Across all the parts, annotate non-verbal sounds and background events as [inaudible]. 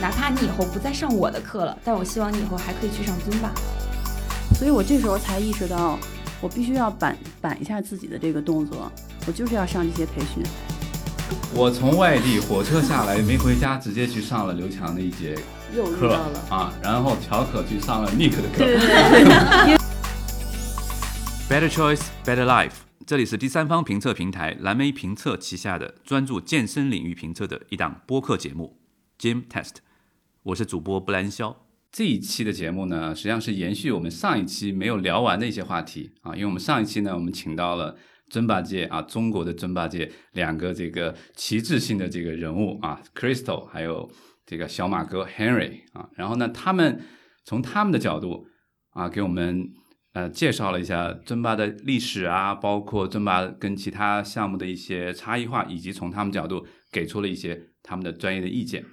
哪怕你以后不再上我的课了，但我希望你以后还可以去上尊巴。所以我这时候才意识到，我必须要板板一下自己的这个动作，我就是要上这些培训。我从外地火车下来没回家，直接去上了刘强的一节课啊，然后乔可去上了 Nick 的课。对对对。[laughs] Better choice, better life。这里是第三方评测平台蓝莓评测旗下的专注健身领域评测的一档播客节目 Gym Test。我是主播布兰肖。这一期的节目呢，实际上是延续我们上一期没有聊完的一些话题啊，因为我们上一期呢，我们请到了。尊巴界啊，中国的尊巴界两个这个旗帜性的这个人物啊，Crystal 还有这个小马哥 Henry 啊，然后呢，他们从他们的角度啊，给我们呃介绍了一下尊巴的历史啊，包括尊巴跟其他项目的一些差异化，以及从他们角度给出了一些他们的专业的意见。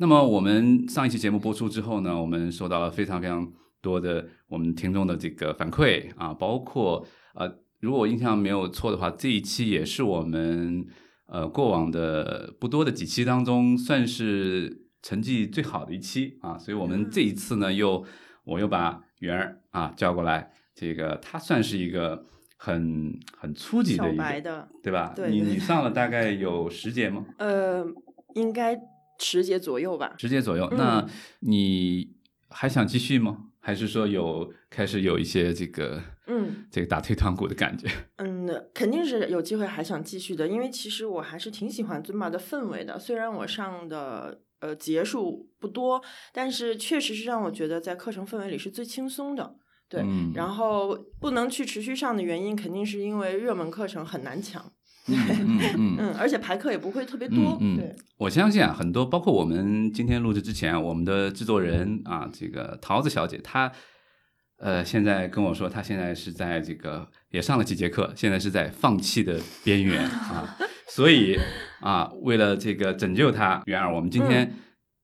那么我们上一期节目播出之后呢，我们收到了非常非常多的我们听众的这个反馈啊，包括呃。如果我印象没有错的话，这一期也是我们呃过往的不多的几期当中，算是成绩最好的一期啊。所以我们这一次呢，又我又把圆儿啊叫过来，这个他算是一个很很初级的一个，对吧？对，你你上了大概有十节吗？呃，应该十节左右吧。十节左右，那你还想继续吗？还是说有开始有一些这个，嗯，这个打退堂鼓的感觉。[laughs] 嗯，肯定是有机会还想继续的，因为其实我还是挺喜欢尊巴的氛围的。虽然我上的呃节数不多，但是确实是让我觉得在课程氛围里是最轻松的。对，然后不能去持续上的原因，肯定是因为热门课程很难抢。嗯嗯嗯，而且排课也不会特别多。嗯，对，我相信啊，很多包括我们今天录制之前，我们的制作人啊，这个桃子小姐，她呃，现在跟我说，她现在是在这个也上了几节课，现在是在放弃的边缘啊。[laughs] 所以啊，为了这个拯救她，元儿，我们今天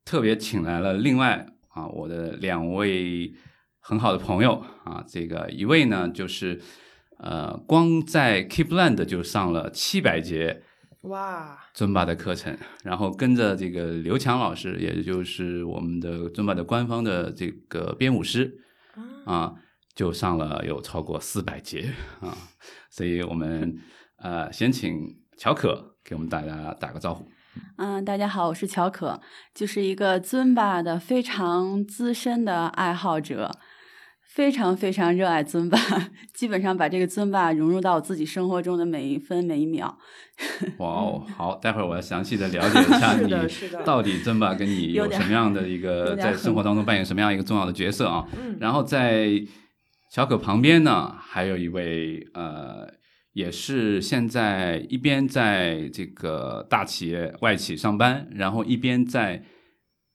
特别请来了另外啊，我的两位很好的朋友啊，这个一位呢就是。呃，光在 Keepland 就上了七百节哇尊巴的课程，然后跟着这个刘强老师，也就是我们的尊巴的官方的这个编舞师啊，就上了有超过四百节啊。所以我们呃，先请乔可给我们大家打个招呼。嗯，大家好，我是乔可，就是一个尊巴的非常资深的爱好者。非常非常热爱尊巴，[laughs] 基本上把这个尊巴融入到我自己生活中的每一分每一秒。[laughs] 哇哦，好，待会儿我要详细的了解一下你到底尊巴跟你有什么样的一个在生活当中扮演什么样一个重要的角色啊？然后在小可旁边呢，还有一位呃，也是现在一边在这个大企业外企上班，然后一边在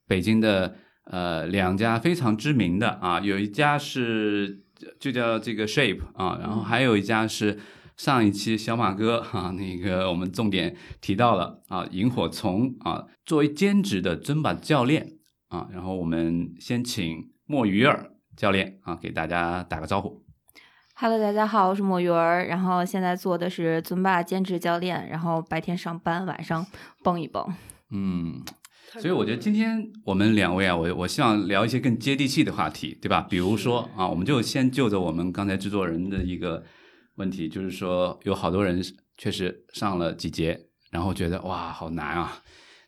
北京的。呃，两家非常知名的啊，有一家是就叫这个 Shape 啊，然后还有一家是上一期小马哥啊，那个我们重点提到了啊，萤火虫啊，作为兼职的尊巴教练啊，然后我们先请墨鱼儿教练啊，给大家打个招呼。Hello，大家好，我是墨鱼儿，然后现在做的是尊巴兼职教练，然后白天上班，晚上蹦一蹦。嗯。所以我觉得今天我们两位啊，我我希望聊一些更接地气的话题，对吧？比如说啊，我们就先就着我们刚才制作人的一个问题，就是说有好多人确实上了几节，然后觉得哇好难啊，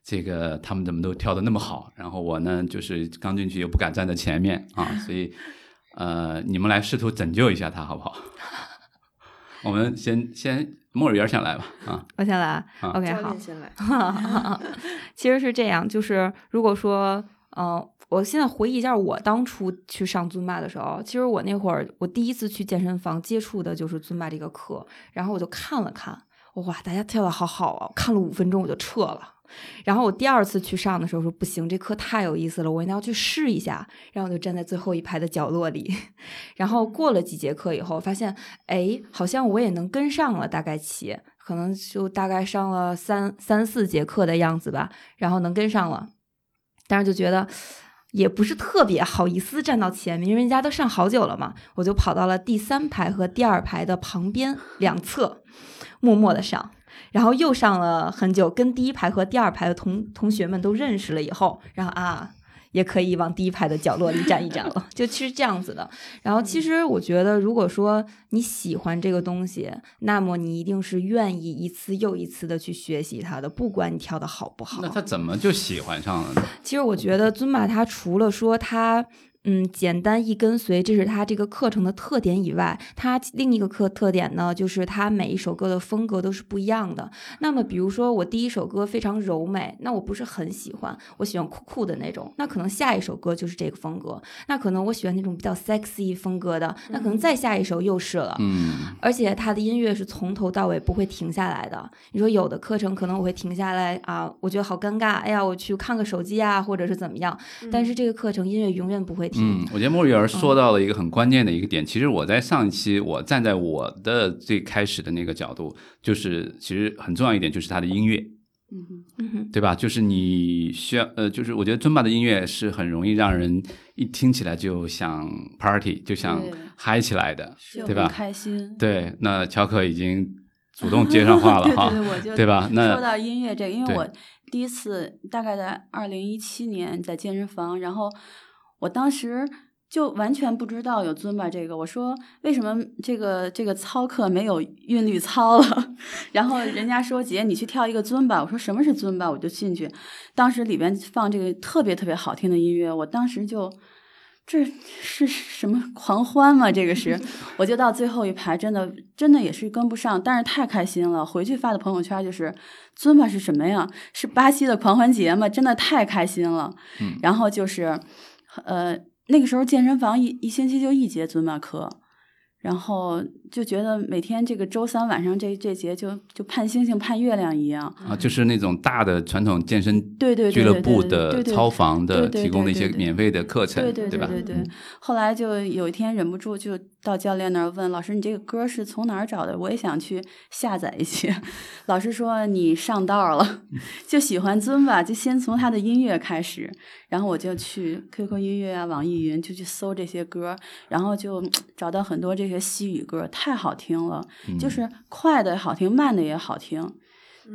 这个他们怎么都跳的那么好，然后我呢就是刚进去又不敢站在前面啊，所以呃，你们来试图拯救一下他好不好？[laughs] 我们先先。莫尔元先来吧，啊，我先来，OK，好，先来。[laughs] 其实是这样，就是如果说，嗯，我现在回忆一下我当初去上尊巴的时候，其实我那会儿我第一次去健身房接触的就是尊巴这个课，然后我就看了看，哇，大家跳的好好啊，看了五分钟我就撤了。然后我第二次去上的时候说不行，这课太有意思了，我一定要去试一下。然后我就站在最后一排的角落里。[laughs] 然后过了几节课以后，发现哎，好像我也能跟上了，大概起，可能就大概上了三三四节课的样子吧。然后能跟上了，但是就觉得也不是特别好意思站到前面，因为人家都上好久了嘛。我就跑到了第三排和第二排的旁边两侧，默默的上。然后又上了很久，跟第一排和第二排的同同学们都认识了以后，然后啊。也可以往第一排的角落里站一站了，就其实这样子的。然后，其实我觉得，如果说你喜欢这个东西，那么你一定是愿意一次又一次的去学习它的，不管你跳的好不好。那他怎么就喜欢上了呢？其实我觉得尊巴它除了说它。嗯，简单易跟随，这是它这个课程的特点以外，它另一个课特点呢，就是它每一首歌的风格都是不一样的。那么，比如说我第一首歌非常柔美，那我不是很喜欢，我喜欢酷酷的那种，那可能下一首歌就是这个风格。那可能我喜欢那种比较 sexy 风格的，那可能再下一首又是了。嗯，而且它的音乐是从头到尾不会停下来的。你说有的课程可能我会停下来啊，我觉得好尴尬，哎呀，我去看个手机啊，或者是怎么样。但是这个课程音乐永远不会。嗯，我觉得莫雨儿说到了一个很关键的一个点。其实我在上一期，我站在我的最开始的那个角度，就是其实很重要一点就是他的音乐，嗯嗯对吧？就是你需要呃，就是我觉得尊巴的音乐是很容易让人一听起来就想 party，就想嗨起来的，就对吧很开心。对。那乔可已经主动接上话了 [laughs] 哈，对吧？那说到音乐这个，因为我第一次大概在二零一七年在健身房，然后我当时就完全不知道有尊巴这个。我说为什么这个这个操课没有韵律操了？[laughs] 然后人家说姐你去跳一个尊巴，我说什么是尊巴？我就进去，当时里边放这个特别特别好听的音乐，我当时就。这是什么狂欢吗？这个是，[laughs] 我就到最后一排，真的真的也是跟不上，但是太开心了。回去发的朋友圈就是，尊巴是什么呀？是巴西的狂欢节吗？真的太开心了。嗯然后就是，呃，那个时候健身房一一星期就一节尊巴课，然后就觉得每天这个周三晚上这这节就就盼星星盼月亮一样。啊，就是那种大的传统健身对对对俱乐部对对的对对操房的对对提供的一些对对对免费的课程，对对对吧？对对嗯后来就有一天忍不住就到教练那儿问老师：“你这个歌是从哪儿找的？我也想去下载一些。[laughs] ”老师说：“你上道了，就喜欢尊吧，就先从他的音乐开始。”然后我就去 QQ 音乐啊、网易云就去搜这些歌，然后就 [tsk] 找到很多这些西语歌，太好听了，嗯就是快的也好听，慢的也好听，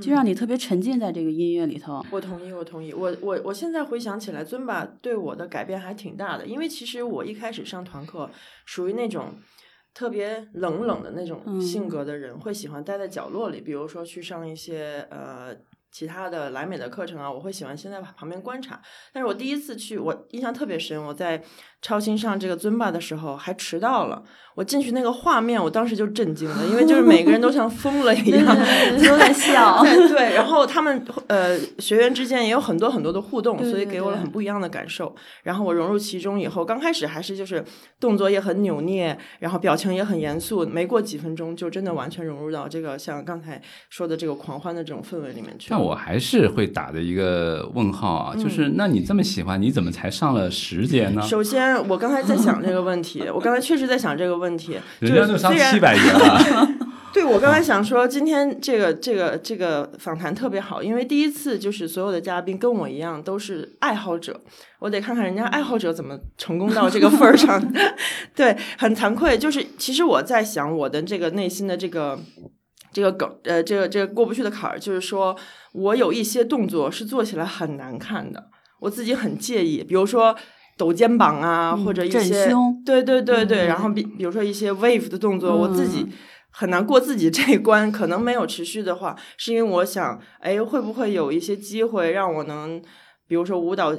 就让你特别沉浸在这个音乐里头。我同意，我同意。我我我现在回想起来，尊巴对我的改变还挺大的。因为其实我一开始上团课，属于那种特别冷冷的那种嗯性格的人，会喜欢待在角落里。比如说去上一些呃其他的莱美的课程啊，我会喜欢先在旁边观察。但是我第一次去，我印象特别深。我在超新上这个尊巴的时候还迟到了，我进去那个画面，我当时就震惊了，因为就是每个人都像疯了一样，对对，都在笑。[laughs] 对对，然后他们呃学员之间也有很多很多的互动，所以给我了很不一样的感受。然后我融入其中以后，刚开始还是就是动作也很扭捏，然后表情也很严肃，没过几分钟就真的完全融入到这个像刚才说的这个狂欢的这种氛围里面去了。但我还是会打的一个问号啊，就是那你这么喜欢，你怎么才上了十节呢？首先，我刚才在想这个问题，[laughs] 我刚才确实在想这个问题，人家都七百节了，[laughs] 对，我刚才想说，今天这个这个这个访谈特别好，因为第一次就是所有的嘉宾跟我一样都是爱好者，我得看看人家爱好者怎么成功到这个份儿上。[laughs] 对，很惭愧，就是其实我在想我的这个内心的这个这个梗，呃，这个这个过不去的坎儿，就是说我有一些动作是做起来很难看的，我自己很介意，比如说。抖肩膀啊，嗯或者一些对对对对，嗯然后比比如说一些 wave 的动作，我自己嗯很难过自己这一关，可能没有持续的话，是因为我想，哎，会不会有一些机会让我能，比如说舞蹈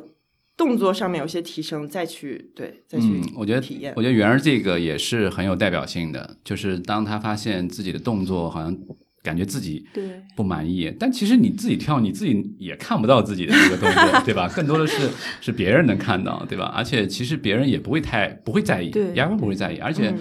动作上面有些提升，再去对再去嗯，我觉得体验我。觉得圆儿这个也是很有代表性的，就是当他发现自己的动作好像感觉自己对不满意，但其实你自己跳，你自己也看不到自己的这个动作，[laughs] 对吧？更多的是是别人能看到，对吧？而且其实别人也不会太不会在意，对压根不会在意。而且，嗯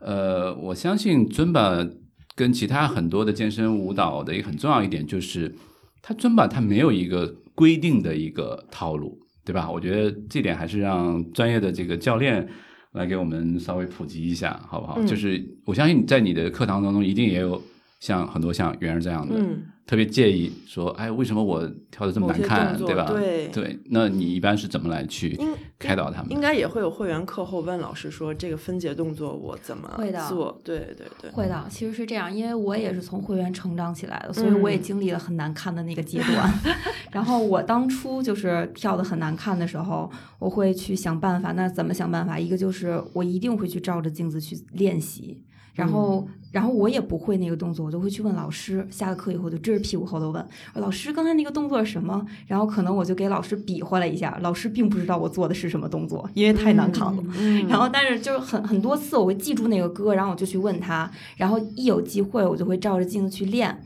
呃，我相信尊巴跟其他很多的健身舞蹈的一个很重要一点就是，他尊巴他没有一个规定的一个套路，对吧？我觉得这点还是让专业的这个教练。来给我们稍微普及一下，好不好？嗯就是我相信在你的课堂当中，一定也有像很多像圆儿这样的，嗯特别介意说，哎，为什么我跳的这么难看，对吧？对对，那你一般是怎么来去开导他们？应该也会有会员课后问老师说这个分解动作我怎么做？对对对，会的，其实是这样，因为我也是从会员成长起来的，所以我也嗯经历了很难看的那个阶段。[laughs] 然后我当初就是跳的很难看的时候，我会去想办法。那怎么想办法？一个就是我一定会去照着镜子去练习。然后，然后我也不会那个动作，我就会去问老师。下了课以后就支着屁股后头问老师：“刚才那个动作是什么？”然后可能我就给老师比划了一下，老师并不知道我做的是什么动作，因为太难看了。嗯然后，但是就是很很多次我会记住那个歌，然后我就去问他，然后一有机会我就会照着镜子去练，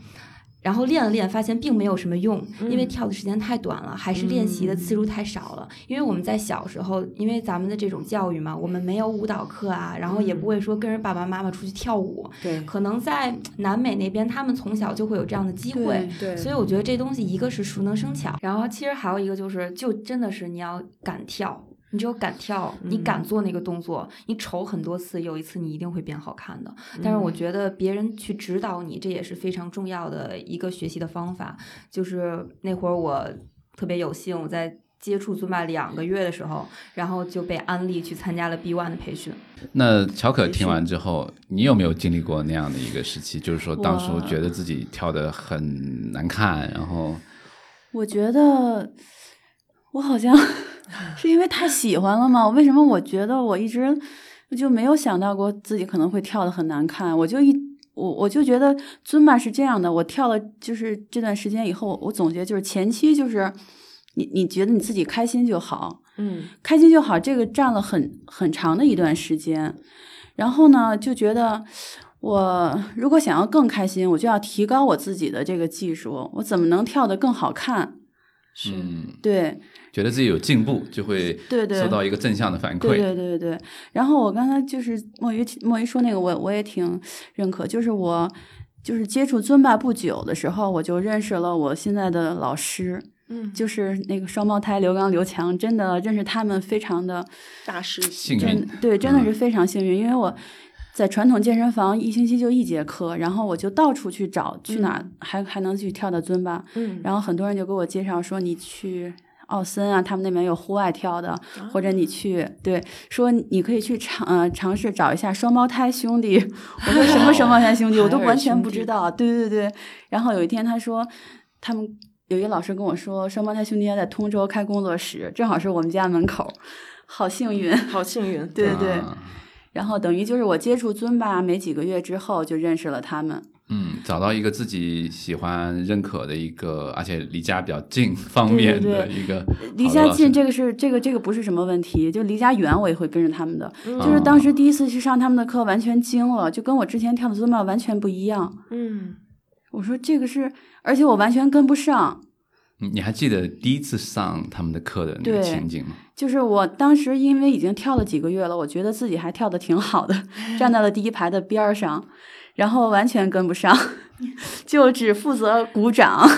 然后练了练，发现并没有什么用，因为嗯跳的时间太短了，还是练习的次数太少了。因为我们在小时候，因为咱们的这种教育嘛，我们没有舞蹈课啊，然后也不会说跟着爸爸妈妈出去跳舞，对可能在南美那边，他们从小就会有这样的机会。对，所以我觉得这东西一个是熟能生巧，然后其实还有一个就是，就真的是你要敢跳，你只有敢跳，你敢做那个动作，你丑很多次，有一次你一定会变好看的。但是我觉得别人去指导你，这也是非常重要的一个学习的方法。就是那会儿我特别有幸，我在接触尊巴两个月的时候，然后就被安利去参加了 B One 的培训。那乔可听完之后，你有没有经历过那样的一个时期？就是说，当初我觉得自己跳的很难看，然后我觉得我好像是因为太喜欢了吗？为什么我觉得我一直就没有想到过自己可能会跳的很难看？我就一我我就觉得尊巴是这样的，我跳了就是这段时间以后，我总结就是前期就是你你觉得你自己开心就好，嗯开心就好，这个占了很很长的一段时间。然后呢，就觉得我如果想要更开心，我就要提高我自己的这个技术，我怎么能跳得更好看？是嗯，对。觉得自己有进步，就会对对。收到一个正向的反对馈。对对对。然后我刚才就是墨鱼墨鱼说那个我，我也挺认可，就是我就是接触尊巴不久的时候，我就认识了我现在的老师，嗯，就是那个双胞胎刘刚、刘强，真的认识他们非常的大师幸运。真对，真的嗯。是非常幸运，因为我在传统健身房一星期就一节课，然后我就到处去找，去哪还还能去跳的尊巴，嗯，然后很多人就给我介绍说你去。奥森啊，他们那边有户外跳的，或者你去对说你可以去尝呃尝试找一下双胞胎兄弟。[laughs] 我说什么双胞胎兄弟，我都完全不知道。[laughs] 对对对，然后有一天他说他们有一个老师跟我说，双胞胎兄弟要在通州开工作室，正好是我们家门口，好幸运。好幸运，对对对，啊然后等于就是我接触尊巴没几个月之后就认识了他们。嗯，找到一个自己喜欢、认可的一个，而且离家比较近方面对对的一个离家近，这个是这个这个不是什么问题，就离家远我也会跟着他们的。嗯就是当时第一次去上他们的课，完全惊了，就跟我之前跳的尊巴完全不一样。嗯我说这个是，而且我完全跟不上。嗯你还记得第一次上他们的课的那个情景吗？就是我当时因为已经跳了几个月了，我觉得自己还跳的挺好的，[laughs] 站到了第一排的边儿上，然后完全跟不上，[laughs] 就只负责鼓掌。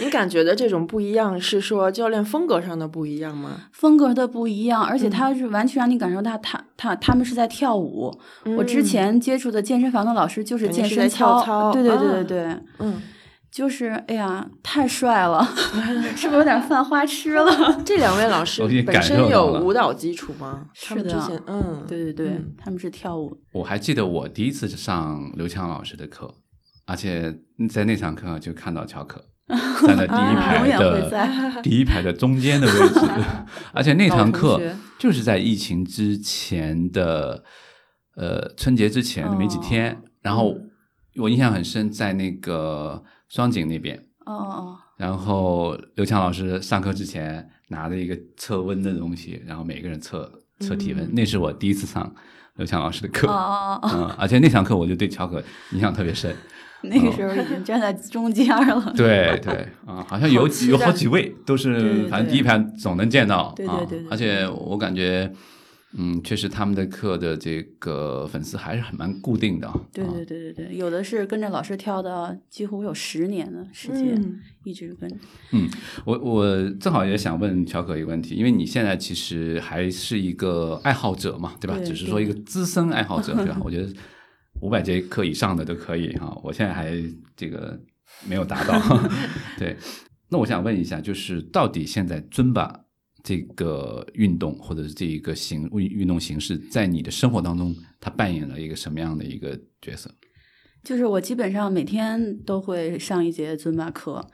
你感觉的这种不一样，是说教练风格上的不一样吗？风格的不一样，而且嗯他是完全让你感受到他他他们是在跳舞。我之嗯前接触的健身房的老师就是健身操，操对对对对啊对，嗯，就是哎呀，太帅了，[laughs] 是不是有点犯花痴了？[laughs] 这两位老师本身有舞蹈基础吗？是的嗯，对对对，嗯他们是跳舞，我还记得我第一次上刘强老师的课，而且在那堂课就看到乔可 [laughs] 站在第一排的、第一排的中间的位置，而且那堂课就是在疫情之前的呃春节之前没几天，哦然后我印象很深，在那个双井那边，哦哦然后刘强老师上课之前拿着一个测温的东西，然后每个人测测体温，嗯那是我第一次上刘强老师的课。哦哦哦，嗯，而且那堂课我就对乔可印象特别深。[laughs] 那个时候已经站在中间了。[laughs] 对对，[laughs] 啊、好像有好有好几位都是，反正第一排总能见到。对对啊对对对而且我感觉，嗯，确实他们的课的这个粉丝还是很蛮固定的啊。对对对对对，有的是跟着老师跳的，几乎有十年的时间，嗯一直跟。嗯我我正好也想问乔可一个问题，因为你现在其实还是一个爱好者嘛，对吧？对只是说一个资深爱好者，对吧？[laughs] 我觉得五百节课以上的都可以哈。我现在还这个没有达到。[laughs] 对，那我想问一下，就是到底现在尊巴这个运动或者是这一个形运运动形式，在你的生活当中，它扮演了一个什么样的一个角色？就是我基本上每天都会上一节尊巴课，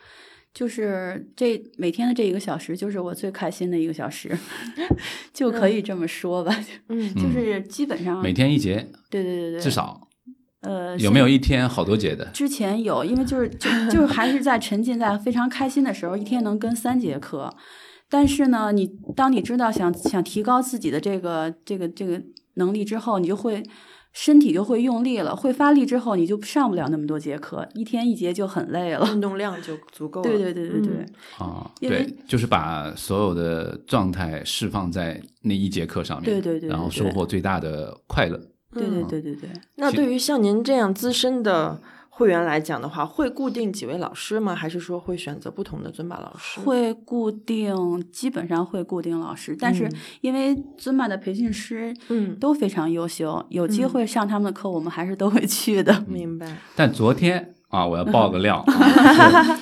就是这每天的这一个小时，就是我最开心的一个小时，[laughs] 就可以这么说吧。嗯就是基本上每天一节，对对对对，至少呃有没有一天好多节的？之前有，因为就是就就是还是在沉浸在非常开心的时候，一天能跟三节课。但是呢，你当你知道想想提高自己的这个这个这个能力之后，你就会身体就会用力了，会发力之后，你就上不了那么多节课，一天一节就很累了。运 [laughs] 动量就足够了。对对对对对，嗯啊，因为对，就是把所有的状态释放在那一节课上面，对对对对然后收获最大的快乐。对对对对对。那对于像您这样资深的会员来讲的话，会固定几位老师吗？还是说会选择不同的尊巴老师？会固定，基本上会固定老师，但是嗯因为尊巴的培训师嗯都非常优秀，有机嗯会上他们的课，我们还是都会去的。明白。[laughs] 但昨天啊，我要爆个料，[laughs] 啊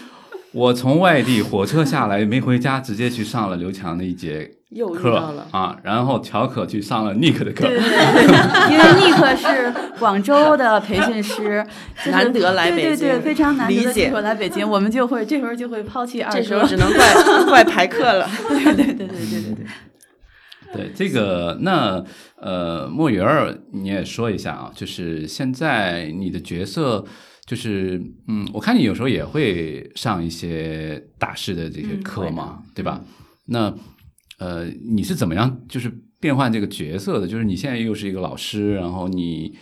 我从外地火车下来没回家，直接去上了刘强的一节又遇课到了啊，然后乔可去上了 Nick 的课，对对对，因为 [laughs] 尼克是广州的培训师，[laughs] 就是难得来北对对对，京非常难得来北京，我们就会这时候就会抛弃二这时候只能怪 [laughs] 怪排课了。对对对对对对对。对这个，那呃，莫雨儿你也说一下啊，就是现在你的角色，就是嗯，我看你有时候也会上一些大师的这些课嘛，对吧？那呃，你是怎么样就是变换这个角色的？就是你现在又是一个老师，然后你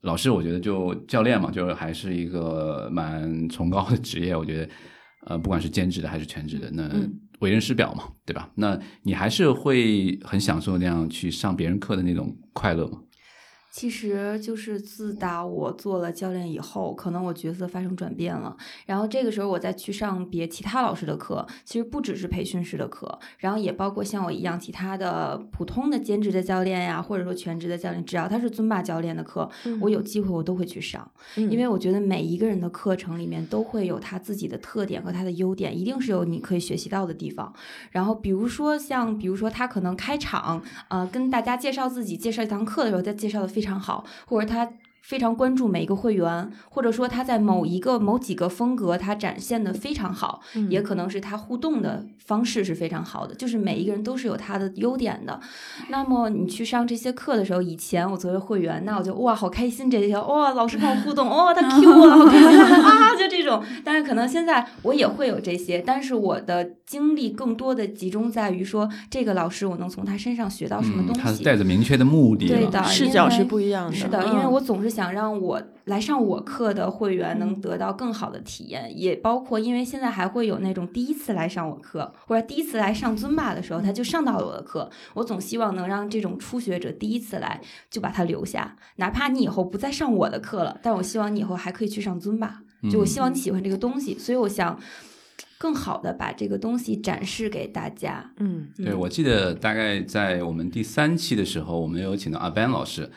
老师，我觉得就教练嘛，就是还是一个蛮崇高的职业，我觉得。呃，不管是兼职的还是全职的，那嗯为人师表嘛，对吧？那你还是会很享受那样去上别人课的那种快乐吗？其实就是自打我做了教练以后，可能我角色发生转变了。然后这个时候我再去上别其他老师的课，其实不只是培训师的课，然后也包括像我一样其他的普通的兼职的教练呀，或者说全职的教练，只要他是尊霸教练的课，我有机会我都会去上，嗯因为我觉得每一个人的课程里面都会有他自己的特点和他的优点，一定是有你可以学习到的地方。然后比如说像，比如说他可能开场，呃，跟大家介绍自己、介绍一堂课的时候，他介绍的非常好，或者他。非常关注每一个会员，或者说他在某一个某几个风格，他展现的非常好，嗯也可能是他互动的方式是非常好的，就是每一个人都是有他的优点的。那么你去上这些课的时候，以前我作为会员，那我就哇好开心这些，哇老师跟我互动，哇他 Q 我了，好开心 [laughs] 啊，就这种。但是可能现在我也会有这些，但是我的精力更多的集中在于说这个老师我能从他身上学到什么嗯，东西。他是带着明确的目的对的，因视角是为不一样的是的，嗯因为我总是想让我来上我课的会员能得到更好的体验，也包括因为现在还会有那种第一次来上我课或者第一次来上尊巴的时候，他就上到了我的课。我总希望能让这种初学者第一次来就把他留下，哪怕你以后不再上我的课了，但我希望你以后还可以去上尊巴。就我希望你喜欢这个东西，所以我想更好的把这个东西展示给大家。嗯对，我记得大概在我们第三期的时候，我们有请到阿 Ben 老师，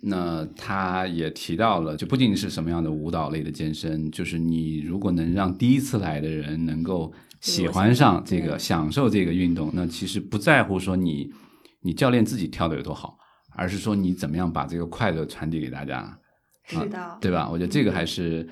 那他也提到了，就不仅仅是什么样的舞蹈类的健身，就是你如果能让第一次来的人能够喜欢上这个、享受这个运动，那其实不在乎说你你教练自己跳的有多好，而是说你怎么样把这个快乐传递给大家。是的，对吧？我觉得这个还是，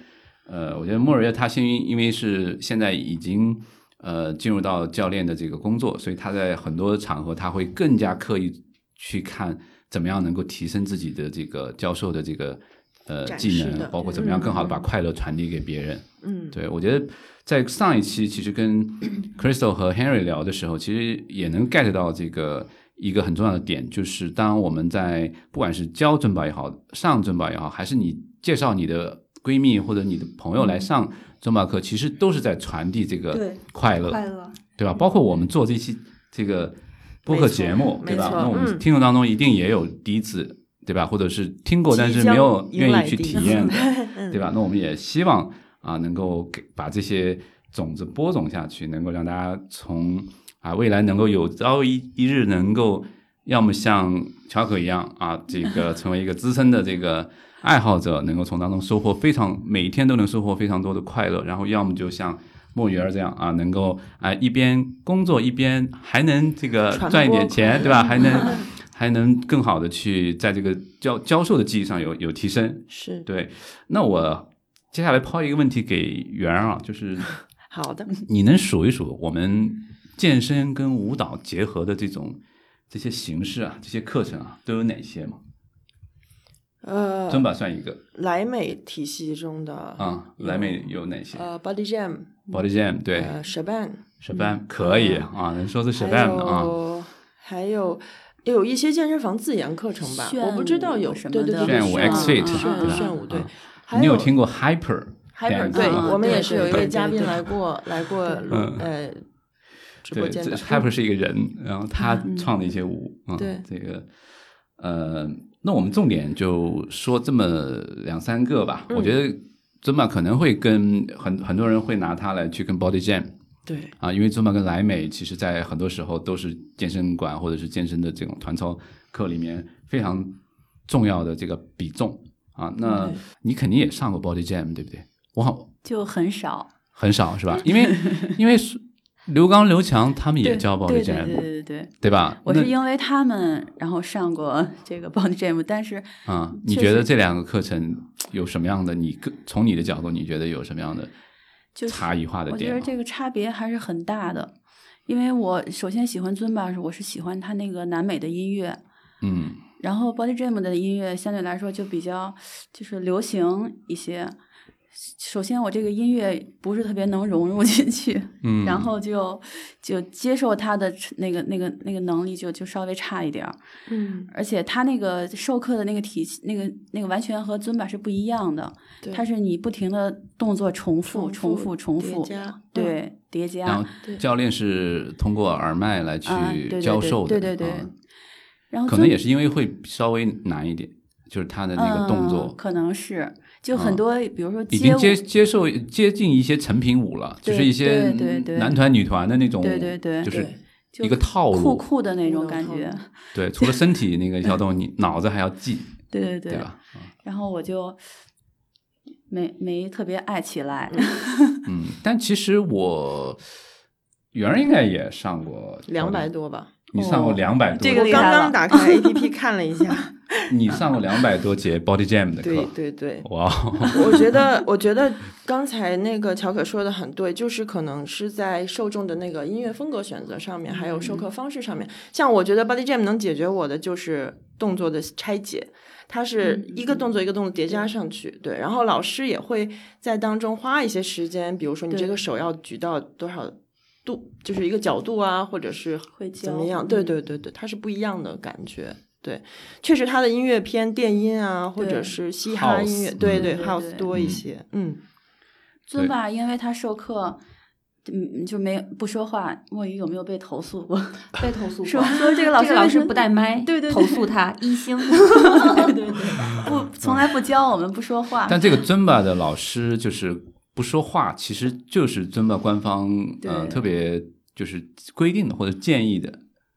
呃，我觉得莫尔耶他先因为是现在已经呃进入到教练的这个工作，所以他在很多场合他会更加刻意去看怎么样能够提升自己的这个教授的这个呃技能，包括怎么样更好的把嗯快乐传递给别人。嗯对，我觉得在上一期其实跟 [clears throat] Crystal 和 Henry 聊的时候，其实也能 get 到这个一个很重要的点，就是当我们在不管是教尊宝也好，上尊宝也好，还是你介绍你的闺蜜或者你的朋友来上尊宝课，其实都是在传递这个快乐，快乐。对吧？包括我们做这期这个播客节目，对吧？那我们嗯听众当中一定也有第一次，对吧？或者是听过但是没有愿意去体验的，[laughs] 嗯对吧？那我们也希望啊，能够给把这些种子播种下去，能够让大家从啊未来能够有朝一一日能够要么像乔可一样啊，这个成为一个资深的这个爱好者，能够从当中收获非常每一天都能收获非常多的快乐，然后要么就像墨鱼儿这样啊，能够啊、一边工作一边还能这个赚一点钱，对吧？[laughs] 还能还能更好的去在这个教教授的技艺上有有提升。是对，那我接下来抛一个问题给圆儿啊，就是 [laughs] 好的。你能数一数我们健身跟舞蹈结合的这种这些形式啊，这些课程啊，都有哪些吗？呃，尊巴算一个莱美体系中的啊，莱美有哪些呃，Body Jam，？Body Jam 对呃 s h a b a n，Shaban 可以啊，能说是 Shaban 的啊。有还有有一些健身房自研课程吧，我不知道有什么的对对对对炫舞 X Fit 嗯炫舞对你有听过 Hyper？Hyper？对我们也是有一位嘉宾来过来过呃直播对，这间的 Hyper 是一个人，然后他创的一些舞啊，对这个呃，那我们重点就说这么两三个吧。嗯我觉得尊马可能会跟很很多人会拿它来去跟 Body Jam 对啊，因为尊马跟莱美其实在很多时候都是健身馆或者是健身的这种团操课里面非常重要的这个比重啊。那你肯定也上过 Body Jam 对不对？我好就很少。很少是吧？[laughs] 因为因为是刘刚、刘强他们也对教 Body 对 Jam，对对对对，对吧？我是因为他们然后上过这个 Body Jam，但是啊，你觉得这两个课程有什么样的？你个从你的角度，你觉得有什么样的就差异化的我觉？得这个差别还是很大的。因为我首先喜欢尊巴是我是喜欢他那个南美的音乐，嗯然后 Body Jam 的音乐相对来说就比较就是流行一些。首先，我这个音乐不是特别能融入进去，嗯，[laughs] 然后就就接受他的那个那个那个能力就就稍微差一点儿，嗯。而且他那个授课的那个体系，那个那个完全和尊巴是不一样的，对。它是你不停的动作重复、重重复重复，叠加。嗯。对叠加，然后教练是通过耳麦来去啊对对对教授的，对对对啊。然后可能也是因为会稍微难一点，就是他的那个动作嗯、可能是就啊很多，比如说已经，接接受接近一些成品舞了，就是一些对对对男团女团的那种，对对对就是一个套路，酷酷的那种感觉，[laughs] 对，除了身体那个要动，你脑子还要记，[laughs] 对对对对吧？然后我就没没特别爱起来，嗯，但其实我圆儿应该也上过两百，多吧。你上过哦。两百多，这个我刚刚打开 APP 看了一下，[laughs] 你上过两百多节 Body Jam 的课，对对对，哇，[laughs] 我觉得，我觉得刚才那个乔可说的很对，就是可能是在受众的那个音乐风格选择上面，还有授课方式上面。像我觉得 Body Jam 能解决我的就是动作的拆解，它是一个动作一个动作叠加上去，对。然后老师也会在当中花一些时间，比如说你这个手要举到多少度，就是一个角度啊，或者是会怎么样？对嗯对对对，它是不一样的感觉。对，确实他的音乐偏电音啊，或者是嘻哈音乐，House，对嗯对对 house 多一嗯些，嗯。尊巴因为他授课。嗯，就没不说话。墨鱼有没有被投诉过？[laughs] 被投诉过，说说这个老师老师不带麦，对对对投诉他一星。[laughs] 对对对，不从来不教我们不说话。但这个尊巴的老师就是不说话，其实就是尊巴官方呃特别就是规定的或者建议的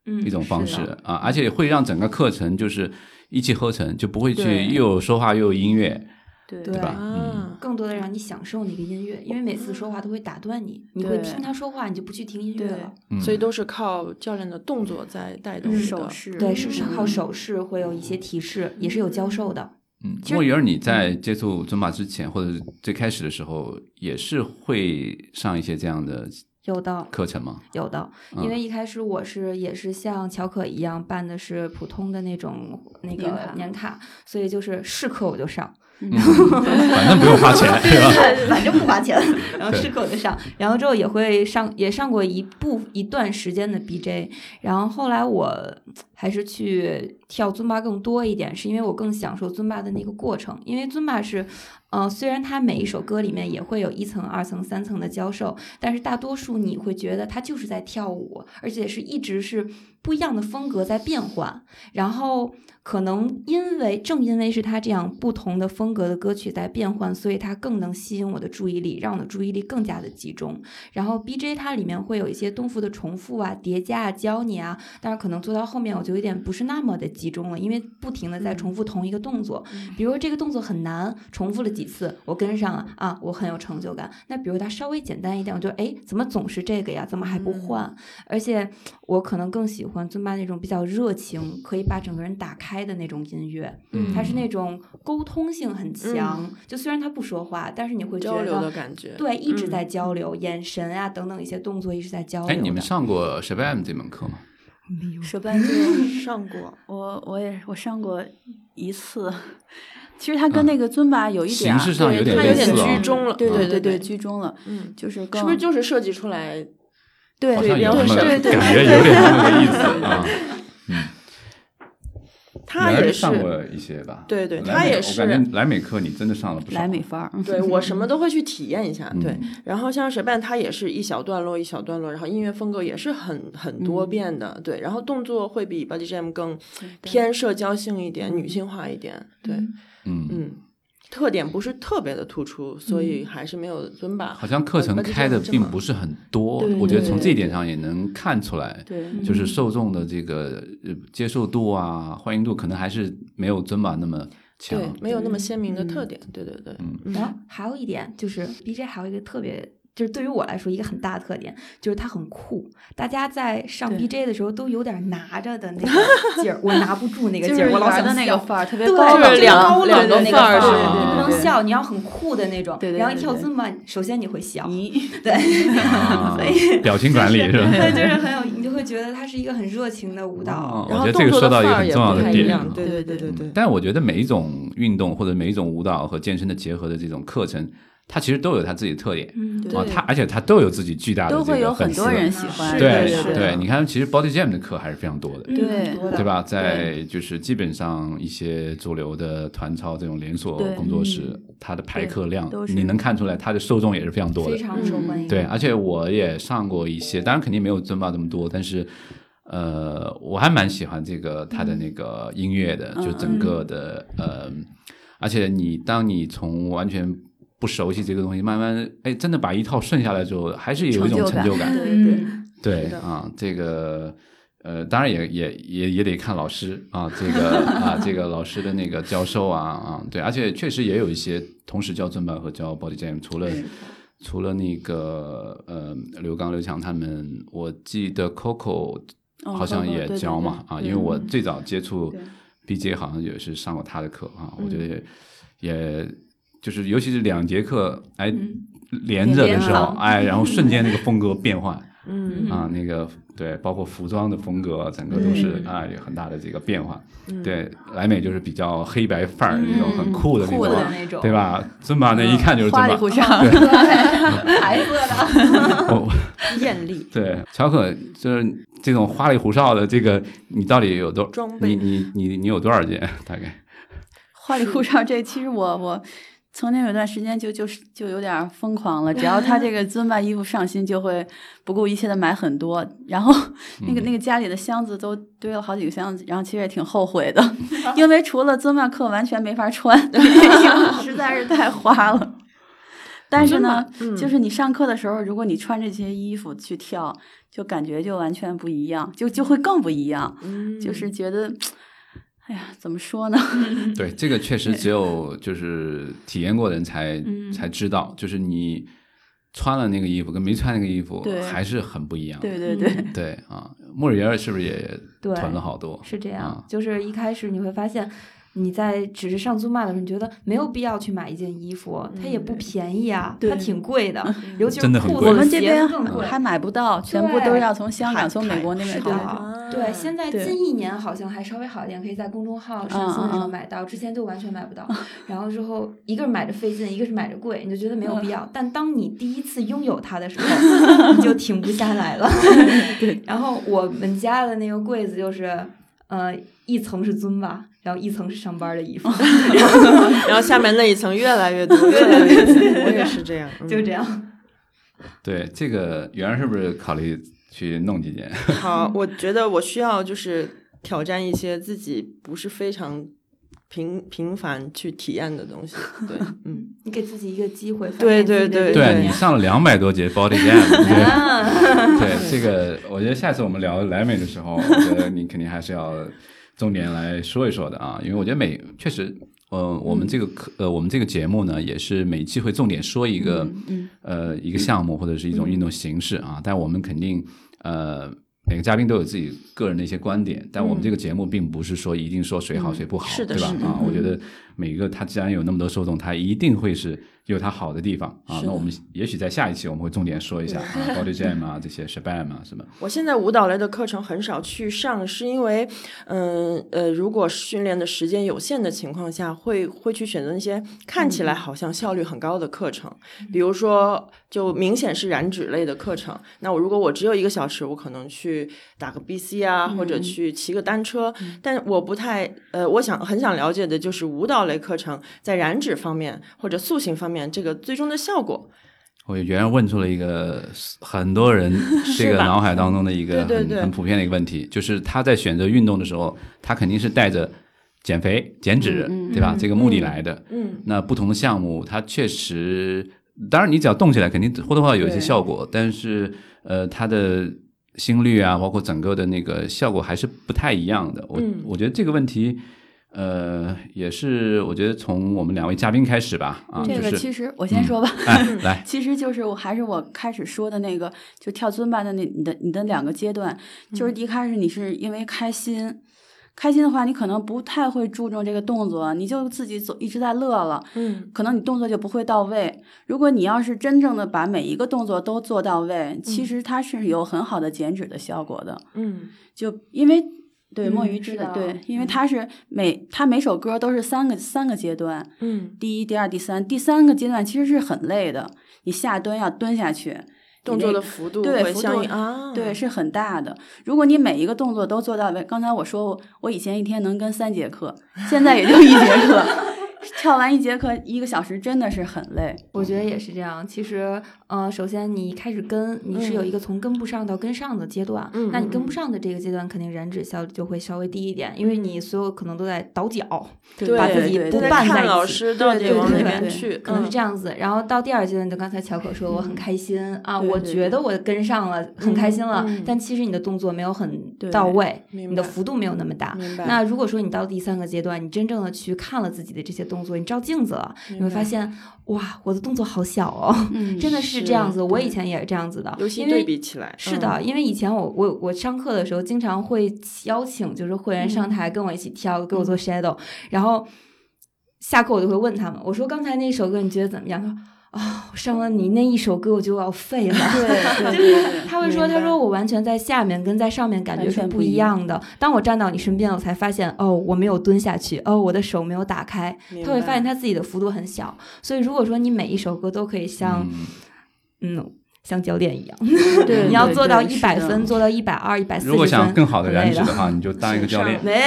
嗯一种方式啊，而且会让整个课程就是一气呵成，就不会去又有说话又有音乐，对对吧？嗯啊，更多的让你享受那个音乐，因为每次说话都会打断你，你会听他说话，你就不去听音乐了。嗯所以都是靠教练的动作在带动手势对，是是靠嗯手势会有一些提示，也是有教授的。嗯，莫鱼儿，你在接触尊巴之前或者最开始的时候，也是会上一些这样的有的，课程吗？有的，嗯。因为一开始我是也是像乔可一样办的是普通的那种那个年卡年卡，所以就是试课我就上，嗯 [laughs] 反正不用花钱，是吧？反正不花钱，[laughs] 然后对试课我就上，然后之后也会上也上过一部一段时间的 BJ，然后后来我还是去跳尊巴更多一点，是因为我更享受尊巴的那个过程，因为尊巴是嗯、虽然它每一首歌里面也会有一层、二层、三层的教授，但是大多数你会觉得它就是在跳舞，而且是一直是不一样的风格在变换。然后可能因为正因为是他这样不同的风格的歌曲在变换，所以它更能吸引我的注意力，让我的注意力更加的集中。然后 BJ 它里面会有一些动符的重复啊、叠加啊、教你啊，但是可能做到后面我就有点不是那么的集中了，因为不停的在重复同一个动作。比如这个动作很难，重复了几次，我跟上了啊，我很有成就感。那比如它稍微简单一点，我就哎，怎么总是这个呀？怎么还不换？而且我可能更喜欢尊巴那种比较热情，可以把整个人打开的那种音乐。嗯它是那种沟通性很强，就虽然他不说话，但是你会觉交流的感觉。对，一直嗯在交流，眼神啊等等一些动作一直在交流哎，你们上过 Shabam 这门课吗？手办就 [laughs] 上过，我我也我上过一次，其实它跟那个尊巴有一点儿形式上有点居中了。对对对对，居中了，嗯，就是更是不是就是设计出来？对对有那么对对感觉有点那么个意思啊。他也是上过一些吧？对对他也是感觉莱美课你真的上了不少。莱美范儿，对我什么 [laughs] 都会去体验一下，对嗯。然后像谁办，它也是一小段落一小段落，然后音乐风格也是很很多变的，对。然后动作会比 Body Jam 更偏社交性一点、女性化一点，对，嗯，嗯。特点不是特别的突出，所以还是没有尊巴。好像课程开的并不是很多，我觉得从这一点上也能看出来，对就是受众的这个呃接受度啊、欢迎度可能还是没有尊巴那么强对。，没有那么鲜明的特点。对对对，嗯然后还有一点就是 BJ 还有一个特别。就是对于我来说，一个很大的特点就是它很酷。大家在上对 BJ 的时候都有点拿着的那个 [laughs] 劲儿，我拿不住那个劲儿，我老想玩的那个笑范儿特别对，高冷就是两高冷的那个范儿，不能笑，你要很酷的那种。对对对然后一跳对这么，首先你会笑，咦，对，啊所以表情管理是吧？对，就是很有，你就会觉得它是一个很热情的舞蹈。哦然后我觉得这个动作说到一个范儿也很重要不太一样。的点啊。对对对对对。但我觉得每一种运动或者每一种舞蹈和健身的结合的这种课程，它其实都有它自己的特点嗯，啊，对它而且它都有自己巨大的都会这个粉丝有很多人喜欢，对对对你看，其实 Body Jam 的课还是非常多的。嗯对对吧？在就是基本上一些主流的团操这种连锁工作室，它的排课量你能看出来，它的受众也是非常多的。非常受欢迎。对，而且我也上过一些，当然肯定没有尊巴这么多，但是呃，我还蛮喜欢这个它的那个音乐的，嗯就整个的呃，而且你当你从完全不熟悉这个东西，慢慢哎，真的把一套顺下来之后，还是有一种成就感。对对。啊，这个呃，当然也也也也得看老师啊，这个啊，这个老师的那个教授啊啊，对，而且确实也有一些同时教正版和教 Body Jam，除了除了那个呃刘刚、刘强他们，我记得 Coco 哦好像也对对教嘛啊，因为我最早接触 BJ 好像也是上过他的课啊，我觉嗯。得也就是尤其是两节课哎嗯连着的时候哎，然后瞬间那个风格变换。[laughs] 嗯啊，那个对，包括服装的风格，整个都是、嗯啊有很大的这个变化。嗯对，莱美就是比较黑白范儿、那种很酷的那酷种，的那种，对？吧？尊巴那一看就是尊里胡哨，[laughs] 白色的。[laughs] 哦，艳丽对，乔可就是这种花里胡哨的，这个你到底有多？你你你你有多少件？大概？花里胡哨。这其实我我曾经有段时间就就是就有点疯狂了，只要他这个 [laughs] 尊巴衣服上新，就会不顾一切的买很多，然后那个那个家里的箱子都堆了好几个箱子，然后其实也挺后悔的，[laughs] 因为除了尊巴课完全没法穿，[laughs] 实在是太花了。但是呢，嗯。就是你上课的时候，如果你穿这些衣服去跳，就感觉就完全不一样，就就会更不一样，嗯。就是觉得，哎呀，怎么说呢？[laughs] 对，这个确实只有就是体验过的人才、嗯才知道，就是你穿了那个衣服跟没穿那个衣服还是很不一样。对对对，对啊，莫里尔是不是也对囤了好多？是这样啊，就是一开始你会发现。你在只是上租卖的时候，你觉得没有必要去买一件衣服，它也不便宜啊，它挺贵的，[laughs] 尤其是真的裤子、我们这鞋更贵。还买不到，全部都要从香港、从美国那边是对，现在近一年好像还稍微好一点，可以在公众号上新的时候买到，之前就完全买不到。然后之后，一个是买着费劲，一个是买着贵，你就觉得没有必要。[laughs] 但当你第一次拥有它的时候，你就停不下来了。[laughs] 然后我们家的那个柜子就是。呃，一层是尊吧，然后一层是上班的衣服，[laughs] 然后下面那一层越来越多，越来越多。我也是这样，嗯 [laughs] 就这样。[laughs] 对，这个圆儿是不是考虑去弄几件？好，我觉得我需要就是挑战一些自己不是非常频频繁去体验的东西。对，嗯，你给自己一个机会，对对对对你上了两百多节 body jam，对啊，对这个，我觉得下次我们聊莱美的时候，我觉得你肯定还是要重点来说一说的啊，因为我觉得每确实，呃，我们这个课呃，我们这个节目呢，也是每期会重点说一个、嗯呃一个项目或者是一种运动形式啊，但我们肯定呃。每个嘉宾都有自己个人的一些观点，但我们这个节目并不是说一定说谁好谁不好，对吧？啊，我觉得每个他既然有那么多受众，他一定会是有他好的地方啊。那我们也许在下一期我们会重点说一下啊，body jam 啊这些 shabam 啊什么。我现在舞蹈类的课程很少去上，是因为，嗯呃，如果训练的时间有限的情况下，会会去选择那些看起来好像效率很高的课程，比如说就明显是燃脂类的课程。那我如果我只有一个小时，我可能去打个 BC 啊，或者去骑个单车。但我不太呃，我想很想了解的就是舞蹈类课程在燃脂方面或者塑形方面，这个最终的效果。我原来问出了一个很多人 [laughs] 这个脑海当中的一个很很普遍的一个问题，就是他在选择运动的时候，他肯定是带着减肥、减脂，嗯嗯对吧？这个目的来的。嗯那不同的项目，它确实，当然你只要动起来，肯定或多或少有一些效果，但是呃，它的心率啊，包括整个的那个效果还是不太一样的。我、嗯我觉得这个问题。呃，也是，我觉得从我们两位嘉宾开始吧，啊，这个其实我先说吧，哎，[laughs] 来，其实就是我还是我开始说的那个，就跳尊巴的那你的你的两个阶段，就是一开始你是因为开心，开心的话你可能不太会注重这个动作，你就自己走一直在乐了，嗯。可能你动作就不会到位。如果你要是真正的把每一个动作都做到位，其实它是有很好的减脂的效果的。嗯。就因为对嗯墨鱼知道，是的对，因为嗯它是每它每首歌都是三个三个阶段，嗯，第一、第二、第三，第三个阶段其实是很累的，你下蹲要蹲下去，动作的幅度对幅度相应啊，对，是很大的。如果你每一个动作都做到位，刚才我说我我以前一天能跟三节课，现在也就一节课，[laughs] 跳完一节课一个小时真的是很累。我觉得也是这样。其实，呃，首先你一开始跟你是有一个从跟不上到跟上的阶段，嗯那你跟嗯不上的这个阶段，肯定燃脂效率就会稍微低一点，因为你所有可能都在倒脚，对把自己对不在拌在一起看老师。到底对对往哪对对边去，可能是嗯。这样子。然后到第二阶段，就刚才乔可说，我很开心啊，我觉得我跟上了，很开心了，嗯。但其实你的动作没有很到位，你的幅度没有那么大。那如果说你到第三个阶段，你真正的去看了自己的这些动作，你照镜子了，你会发现，哇，我的动作好小哦，嗯 [laughs] 真的是是这样子。我以前也是这样子的，尤其对因为比起来，是的，因为以前我我我上课的时候，经常会邀请就是会员上台跟我一起跳，给我做 shadow，然后下课我就会问他们，我说刚才那首歌你觉得怎么样？他说啊、我上了你那一首歌我就要废了。[laughs] 对他会说：“他说我完全在下面跟在上面感觉是不一样样的。当我站到你身边，我才发现哦，我没有蹲下去，哦，我的手没有打开。他会发现他自己的幅度很小。所以如果说你每一首歌都可以像嗯嗯像教练一样，[laughs] 对你要做到一百分，做到一百二、一百四十分，如果想更好的燃脂的话，你就当一个教练，没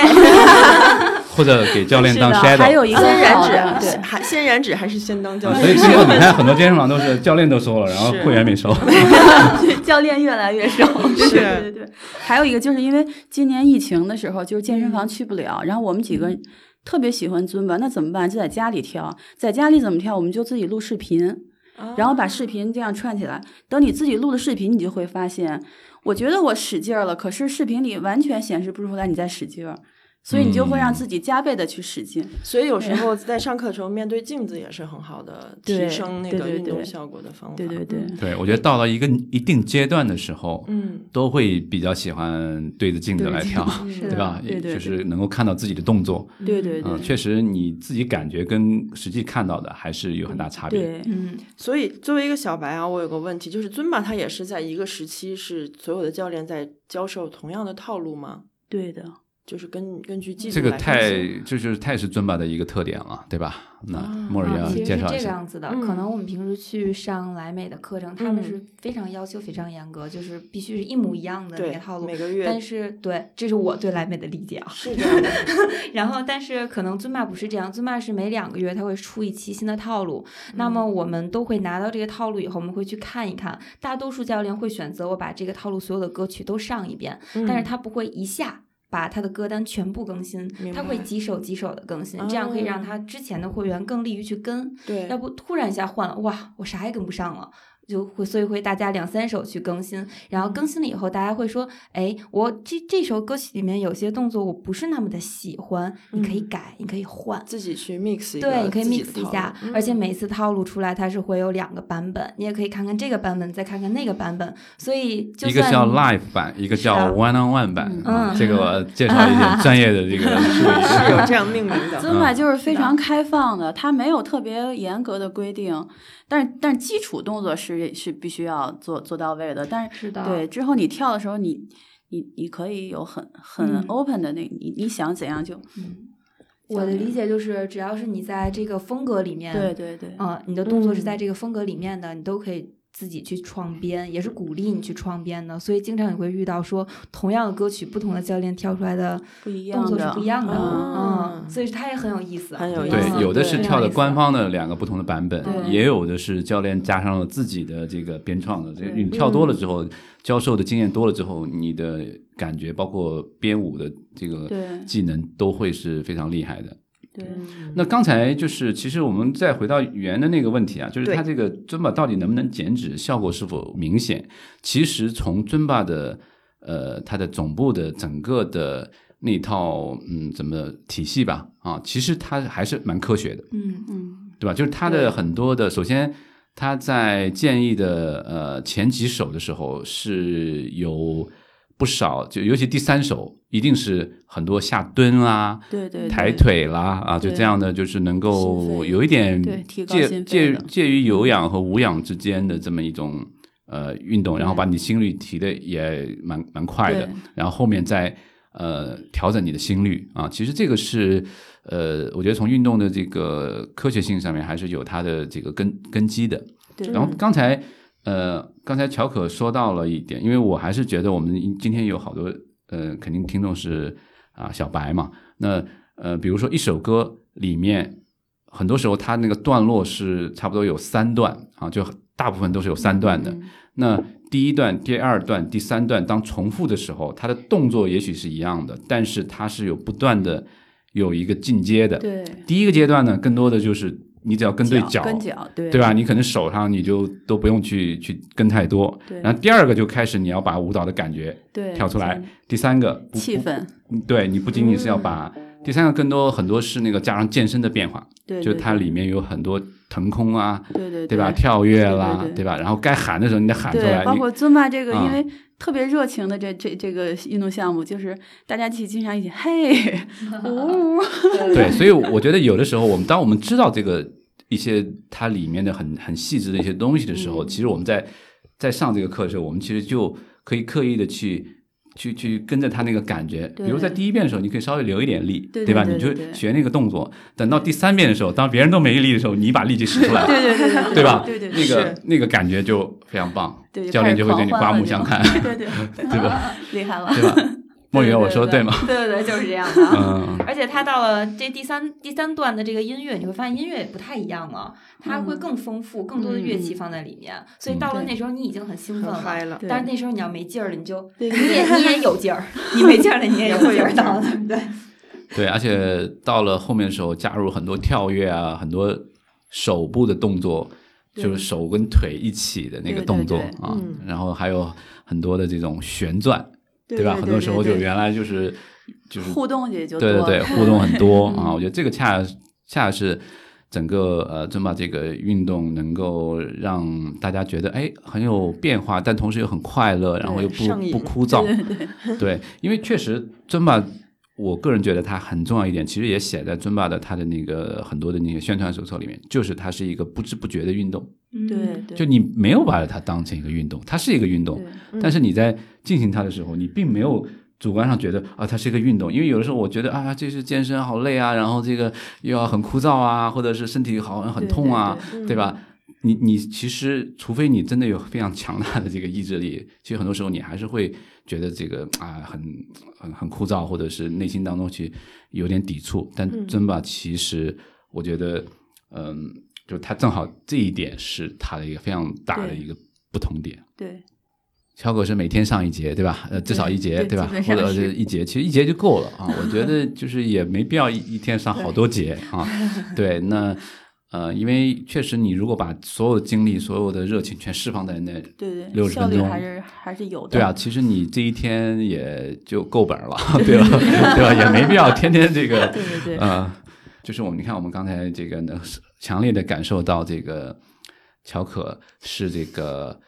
[laughs] 或者给教练当 shadow。还有一个先燃脂对还先燃脂还是先当教啊，练？所以最后 [laughs] 你看很多健身房都是教练都收了，然后会员没收。教练越来越少。对是对对对，还有一个就是因为今年疫情的时候，就是健身房去不了，然后我们几个特别喜欢尊吧，那怎么办？就在家里跳，在家里怎么跳？我们就自己录视频，然后把视频这样串起来。等你自己录的视频，你就会发现，我觉得我使劲了，可是视频里完全显示不出来你在使劲。所以你就会让自己加倍的去使劲。所以有时候在上课的时候面对镜子也是很好的提升那个对对对运动效果的方法。对对对，对，我觉得到了一个一定阶段的时候，嗯，都会比较喜欢对着镜子来跳，[laughs] 是对吧？对对就是能够看到自己的动作。对对对嗯，确实你自己感觉跟实际看到的还是有很大差别。对，嗯，所以作为一个小白啊，我有个问题，就是尊巴它也是在一个时期是所有的教练在教授同样的套路吗？对的。就是根根据技术这个太这就是太是尊巴的一个特点了，对吧？那啊莫尔要啊其实是这个介绍一下。样子的，嗯可能我们平时去上莱美的课程，他们嗯是非常要求非常严格，就是必须是一模一样的那个套路。每个月但是对，这是我对莱美的理解啊。是这样的，[laughs] 然后，但是可能尊巴不是这样，尊巴是每两个月他会出一期新的套路。那么我们都会拿到这个套路以后，我们会去看一看。大多数教练会选择我把这个套路所有的歌曲都上一遍，但是嗯他不会一下。把他的歌单全部更新，他会几首几首的更新，这样可以让哦他之前的会员更利于去跟。对，要不突然一下换了，哇，我啥也跟不上了。就会，所以会大家两三首去更新，然后更新了以后，大家会说，哎，我这这首歌曲里面有些动作我不是那么的喜欢，你可以嗯。改，你可以换，自己去 mix 对，你可以 mix 一下路，而且嗯。每次套路出来它是会有两个版本，你也可以看看这个版本，再看看那个版本，所以就一个叫 live 版，一个叫 one on one 版。嗯。啊这个我介绍一 [laughs] 点专业的这个 [laughs] 术语。是有。这样命名的，尊巴就是非常开放的，它没有特别严格的规定，但是但是基础动作是是必须要做做到位的。但是对之后你跳的时候，你你你可以有很很嗯。open 的那，你你想怎样就嗯我的理解就是，只要是你在这个风格里面，对对对，嗯，你的动作是嗯。在这个风格里面的，你都可以自己去创编，也是鼓励你去创编的。所以经常也会遇到说，同样的歌曲，不同的教练跳出来的不一动作是，不一样的，嗯嗯，所以它也很有意思，很有意思对思，有的是跳的官方的两个不同的版本，也有的是教练加上了自己的这个编创的。这对你跳多了之后，教授的经验多了之后，你的感觉包括编舞的这个技能都会是非常厉害的。对那刚才就是，其实我们再回到原的那个问题啊，就是对它这个尊巴到底能不能减脂，效果是否明显？其实从尊巴的呃它的总部的整个的那套嗯怎么体系吧啊，其实它还是蛮科学的，嗯嗯对吧？就是它的很多的，首先它在建议的呃前几首的时候是有不少，就尤其第三首一定是很多下蹲啦、对对抬腿啦啊，就这样的，就是能够有一点介介介于有氧和无氧之间的这么一种呃运动，然后把你心率提的也蛮蛮快的，然后后面再呃调整你的心率啊，其实这个是呃，我觉得从运动的这个科学性上面还是有它的这个根根基的。对。然后刚才呃，刚才乔可说到了一点，因为我还是觉得我们今天有好多呃，肯定听众是啊小白嘛，那呃，比如说一首歌里面，很多时候它那个段落是差不多有三段啊，就大部分都是有三段的。嗯那第一段、第二段、第三段当重复的时候，它的动作也许是一样的，但是它是有不断的有一个进阶的。对第一个阶段呢，更多的就是你只要跟对脚，跟脚对对吧？你可能手上你就都不用去去跟太多。对然后第二个就开始你要把舞蹈的感觉对跳出来。第三个气氛对你不仅仅是要把、第三个更多很多是那个加上健身的变化，对，就对对它里面有很多腾空啊，对对对吧？跳跃啦，对对对吧？然后该喊的时候你得喊出来，对，包括尊巴这个，啊因为特别热情的这这这个运动项目，就是大家一起经常一起嘿，呜，[laughs] 对，所以我觉得有的时候我们当我们知道这个一些它里面的很很细致的一些东西的时候，嗯其实我们在在上这个课的时候，我们其实就可以刻意的去。去去跟着他那个感觉，比如在第一遍的时候，你可以稍微留一点力，对吧？你就学那个动作。等到第三遍的时候，当别人都没力的时候，你把力气使出来，对对对对 [laughs] 对吧？对对，那个那个感觉就非常棒，对教练就会对你刮目相看，[laughs] 对对 [laughs] 对吧？厉害了，对吧？莫言，我说对吗？？对对对，[laughs] 就是这样的。嗯，而且他到了这第三第三段的这个音乐，你会发现音乐也不太一样了，它会更丰富，更多的乐器放在里面。所以到了那时候，你已经很兴奋了。很嗨了。但是那时候你要没劲儿了，你就你也你也有劲儿，[laughs] 你没劲儿了你也有劲儿到了，对不对？对，而且到了后面的时候，加入很多跳跃啊，很多手部的动作，就是手跟腿一起的那个动作啊嗯，然后还有很多的这种旋转，对吧？很多时候就原来就是就是互动也就对对对，互动很 [laughs] 多嗯。啊，我觉得这个恰恰是整个呃尊巴这个运动能够让大家觉得哎很有变化，但同时又很快乐，然后又不不枯燥，对对对。对，因为确实尊巴，我个人觉得它很重要一点，其实也写在尊巴的它的那个很多的那个宣传手册里面，就是它是一个不知不觉的运动，对，就你没有把它当成一个运动，它是一个运动，但是你在进行它的时候，你并没有主观上觉得啊，它是一个运动，因为有的时候我觉得啊，这是健身好累啊，然后这个又要很枯燥啊，或者是身体好像很痛啊，对吧？你你其实，除非你真的有非常强大的这个意志力，其实很多时候你还是会觉得这个啊很很很枯燥，或者是内心当中去有点抵触。但尊巴其实我觉得，嗯，就他正好这一点是他的一个非常大的一个不同点。对，小狗是每天上一节，对吧？呃，至少一节，对吧？或者是一节，其实一节就够了啊。我觉得就是也没必要一一天上好多节啊。[laughs] 对，那呃，因为确实你如果把所有精力、所有的热情全释放在那，对对，60效分钟率还是还是有的。对啊，其实你这一天也就够本了，对吧？[laughs] 对吧？也没必要天天这个，对对对呃，就是我们你看，我们刚才这个能强烈的感受到这个乔可是这个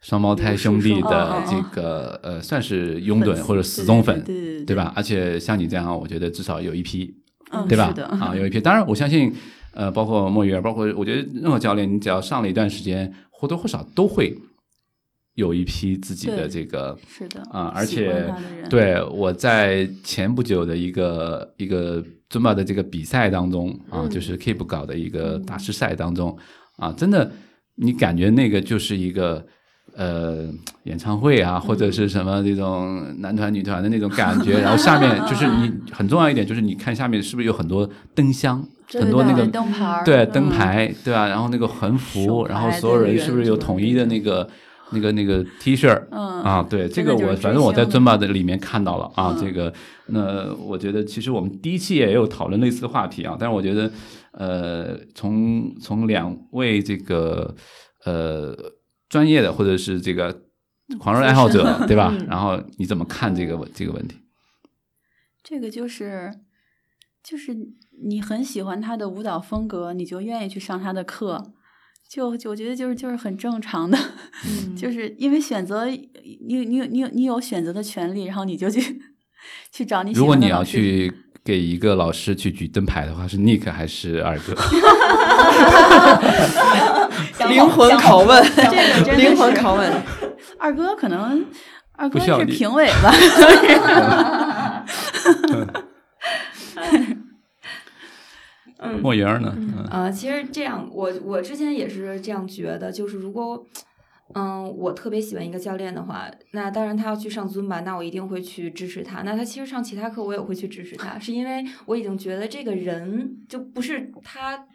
双胞胎兄弟的这个呃，算是拥趸或者死忠粉，对吧？而且像你这样，我觉得至少有一批，嗯，对吧啊，有一批。当然，我相信，呃，包括莫鱼儿，包括我觉得任何教练，你只要上了一段时间，或多或少都会有一批自己的这个是的啊，而且对我在前不久的一个一个尊巴的这个比赛当中啊，嗯。就是 Keep 搞的一个大师赛当中啊，真的你感觉那个就是一个。呃，演唱会啊，或者是什么这种男团、女团的那种感觉，然后下面就是你 [laughs] 很重要一点，就是你看下面是不是有很多灯箱，对很多那个对灯牌对嗯灯牌，对吧？然后那个横幅，然后所有人是不是有统一的那个那个那个 T 恤？嗯啊，对，这个我反正我在星尊巴的里面看到了啊，嗯这个那我觉得其实我们第一期也有讨论类似的话题啊，但是我觉得呃，从从两位这个呃专业的或者是这个狂热爱好者，对吧？嗯然后你怎么看这个问这个问题？这个就是就是你很喜欢他的舞蹈风格，你就愿意去上他的课。就就我觉得就是就是很正常的，嗯 [laughs] 就是因为选择你你你有你有你有选择的权利，然后你就去去找你喜如果你要去给一个老师去举灯牌的话，是 Nick 还是二哥？[laughs] 灵魂拷问，这个灵魂拷问。二哥可能二哥是评委吧，[laughs] 莫言儿呢？嗯呃，其实这样，我我之前也是这样觉得，就是如果，嗯，我特别喜欢一个教练的话，那当然他要去上尊吧，那我一定会去支持他。那他其实上其他课我也会去支持他，是因为我已经觉得这个人就不是他。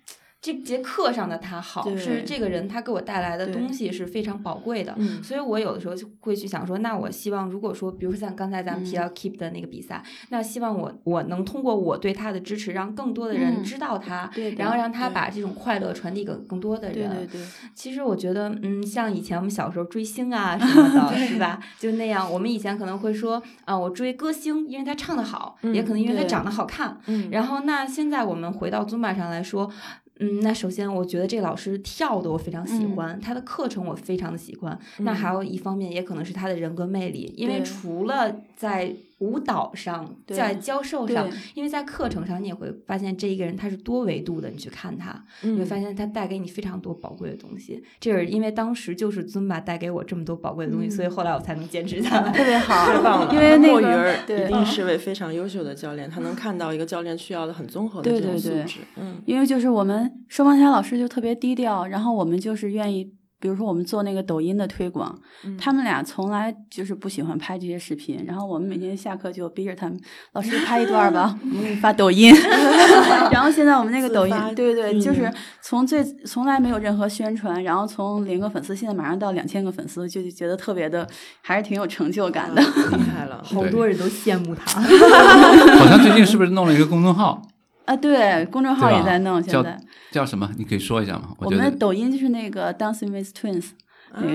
这节课上的他好，是这个人他给我带来的东西是非常宝贵的。嗯所以我有的时候就会去想说，那我希望如果说，比如说像刚才咱们提到 Keep 的那个比赛，那希望我我能通过我对他的支持，让更多的人嗯知道他，对然后让他把这种快乐传递给更多的人。对对对，其实我觉得，嗯，像以前我们小时候追星啊什么的，[laughs] 是吧？就那样，我们以前可能会说，啊、我追歌星，因为他唱的好，嗯也可能因为他长得好看。嗯然后，那现在我们回到尊巴上来说，嗯，那首先我觉得这个老师跳的我非常喜嗯。欢，他的课程我非常的喜欢。那还有一方面也可能是他的人格魅力，因为除了在舞蹈上，在教授上，因为在课程上你也会发现这一个人他是多维度的，你去看他，你会嗯发现他带给你非常多宝贵的东西。这是因为当时就是尊巴带给我这么多宝贵的东西，所以后来我才能坚持下来。特别好，太棒了！因为那个莫鱼儿一定是位非常优秀的教练，他能看到一个教练需要的很综合的对这种对对素质。嗯因为就是我们双胞胎老师就特别低调，然后我们就是愿意，比如说我们做那个抖音的推广，嗯他们俩从来就是不喜欢拍这些视频，然后我们每天下课就逼着他们，老师拍一段吧，[laughs] 我们给你发抖音。[laughs] 然后现在我们那个抖音，对对对，就是从最从来没有任何宣传，然后从零个粉丝，现在马上到两千个粉丝，就觉得特别的，还是挺有成就感的。厉害了，[laughs] 好多人都羡慕他。好像最近是不是弄了一个公众号？啊，对，公众号也在弄，现在叫什么？你可以说一下吗？我们的抖音就是那个 Dancing with Twins，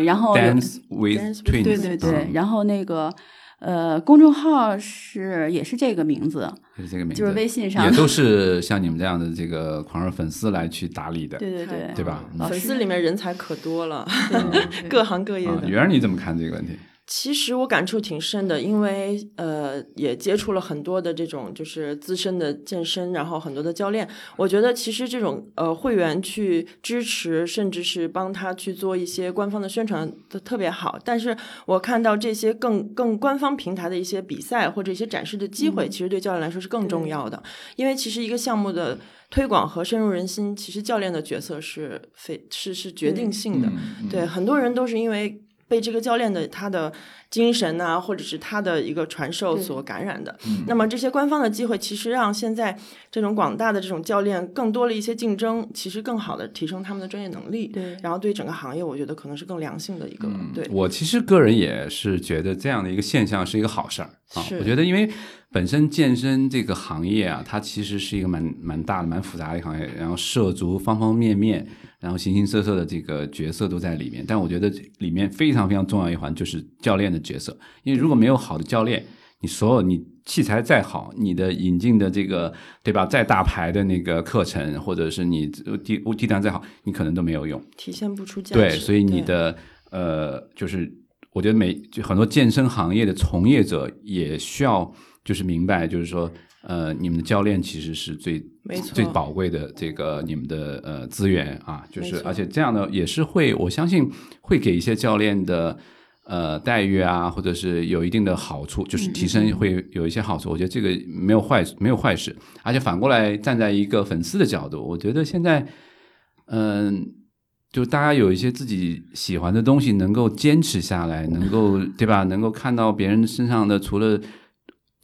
然后 Dance with Twins，对对对，嗯然后那个呃，公众号是也是这个名字，就是这个名字，就是微信上也都是像你们这样的这个狂热粉丝来去打理的。对对对对吧粉丝里面人才可多了，[laughs] 各行各业啊，的。圆儿你怎么看这个问题？其实我感触挺深的，因为呃，也接触了很多的这种就是资深的健身，然后很多的教练。我觉得其实这种呃会员去支持，甚至是帮他去做一些官方的宣传都特别好。但是我看到这些更更官方平台的一些比赛或者一些展示的机会，嗯其实对教练来说是更重要的。因为其实一个项目的推广和深入人心，其实教练的角色是非是是决定性的。嗯对，很多人都是因为被这个教练的他的精神呐、或者是他的一个传授所感染的。嗯那么这些官方的机会，其实让现在这种广大的这种教练更多了一些竞争，其实更好的提升他们的专业能力。对然后对整个行业，我觉得可能是更良性的一个。对，嗯我其实个人也是觉得这样的一个现象是一个好事儿啊。是我觉得，因为本身健身这个行业啊，它其实是一个蛮蛮大的、蛮复杂的行业，然后涉足方方面面，然后形形色色的这个角色都在里面。但我觉得里面非常非常重要一环就是教练的角色，因为如果没有好的教练，你所有你器材再好，你的引进的这个对吧，再大牌的那个课程，或者是你地地段再好，你可能都没有用。体现不出价值。对，所以你的呃，就是我觉得每就很多健身行业的从业者也需要就是明白，就是说呃，你们的教练其实是最最宝贵的这个你们的呃资源啊，就是而且这样的也是会，我相信会给一些教练的。呃，待遇啊，或者是有一定的好处，就是提升会有一些好处。我觉得这个没有坏没有坏事，而且反过来站在一个粉丝的角度，我觉得现在，嗯、就大家有一些自己喜欢的东西，能够坚持下来，能够对吧？能够看到别人身上的除了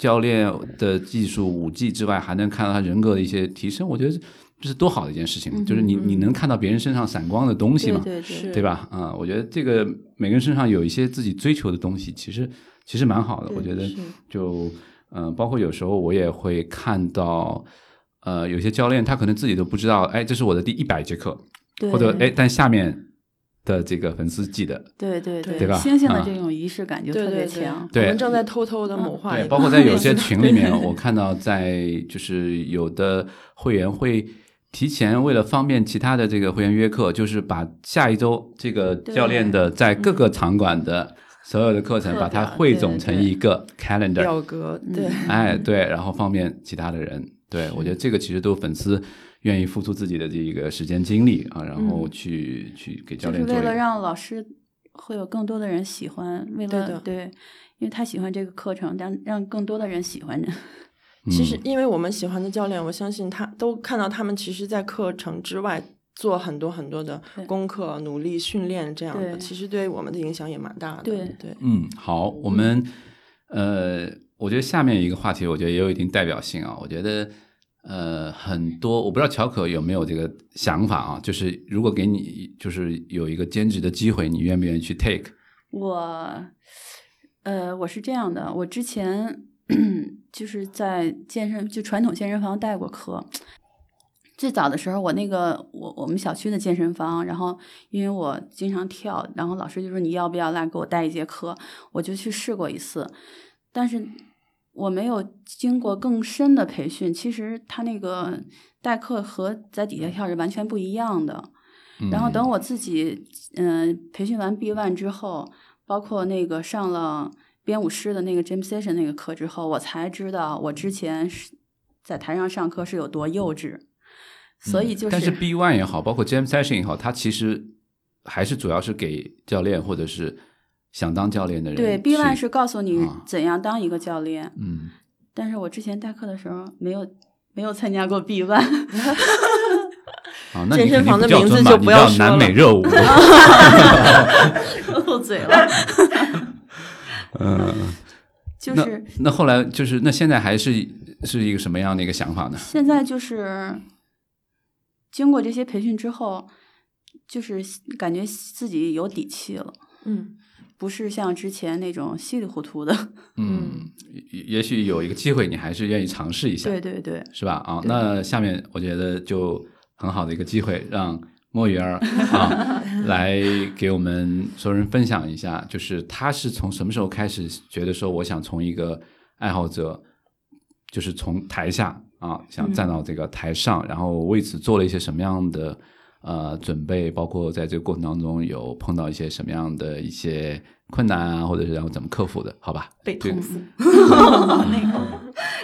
教练的技术武技之外，还能看到他人格的一些提升，我觉得这是多好的一件事情。嗯就是你你能看到别人身上闪光的东西嘛？对对是对吧？啊、我觉得这个每个人身上有一些自己追求的东西，其实其实蛮好的。我觉得就嗯、呃包括有时候我也会看到，呃，有些教练他可能自己都不知道，哎，这是我的第一百节课，或者哎，但下面的这个粉丝记得。对对对对。吧？星星的啊。这种仪式感就特对对对别强。对。我们正在偷偷的谋划一对，包括在有些群里面，[laughs] 我看到在就是有的会员会提前为了方便其他的这个会员约课，就是把下一周这个教练的在各个场馆的所有的课程，把它汇总成一个 calendar，表格，对，哎，对，然后方便其他的人。对我觉得这个其实都粉丝愿意付出自己的这一个时间精力啊，然后去、去给教练就是为了。让老师会有更多的人喜欢，为对的了对，因为他喜欢这个课程，让让更多的人喜欢 [laughs] 其实，因为我们喜欢的教练，我相信他都看到他们其实，在课程之外做很多很多的功课、努力训练这样的，其实对我们的影响也蛮大的。对对，嗯，好，我们呃，我觉得下面一个话题，我觉得也有一定代表性啊。我觉得呃，很多我不知道乔可有没有这个想法啊，就是如果给你就是有一个兼职的机会，你愿不愿意去 take？我，呃，我是这样的，我之前 [coughs] 就是在健身，就传统健身房带过课。最早的时候，我那个我我们小区的健身房，然后因为我经常跳，然后老师就说你要不要来给我带一节课，我就去试过一次，但是我没有经过更深的培训。其实他那个代课和在底下跳是完全不一样的。然后等我自己嗯、呃培训完 B One 之后，包括那个上了编舞师的那个 Jam Session 那个课之后，我才知道我之前是在台上上课是有多幼稚。所以就是，但是 B One 也好，包括 Jam Session 也好，它其实还是主要是给教练或者是想当教练的人对 B One 是告诉你啊怎样当一个教练，嗯。但是我之前代课的时候没有没有参加过 B One。[laughs] [laughs] 啊，那健身房的名字就不要说叫南美热舞。[laughs] 漏嘴了，嗯，那就是那后来就是那现在还是是一个什么样的一个想法呢？现在就是经过这些培训之后，就是感觉自己有底气了，嗯，不是像之前那种稀里糊涂的。嗯，也也许有一个机会，你还是愿意尝试一下，对对对，是吧？啊，那下面我觉得就很好的一个机会，让莫鱼儿啊 [laughs] 来给我们所有人分享一下，就是他是从什么时候开始觉得说，我想从一个爱好者，就是从台下啊，想站到这个台上，然后为此做了一些什么样的呃准备，包括在这个过程当中有碰到一些什么样的一些困难啊，或者是然后怎么克服的？好吧？被这个投诉。[laughs] 那个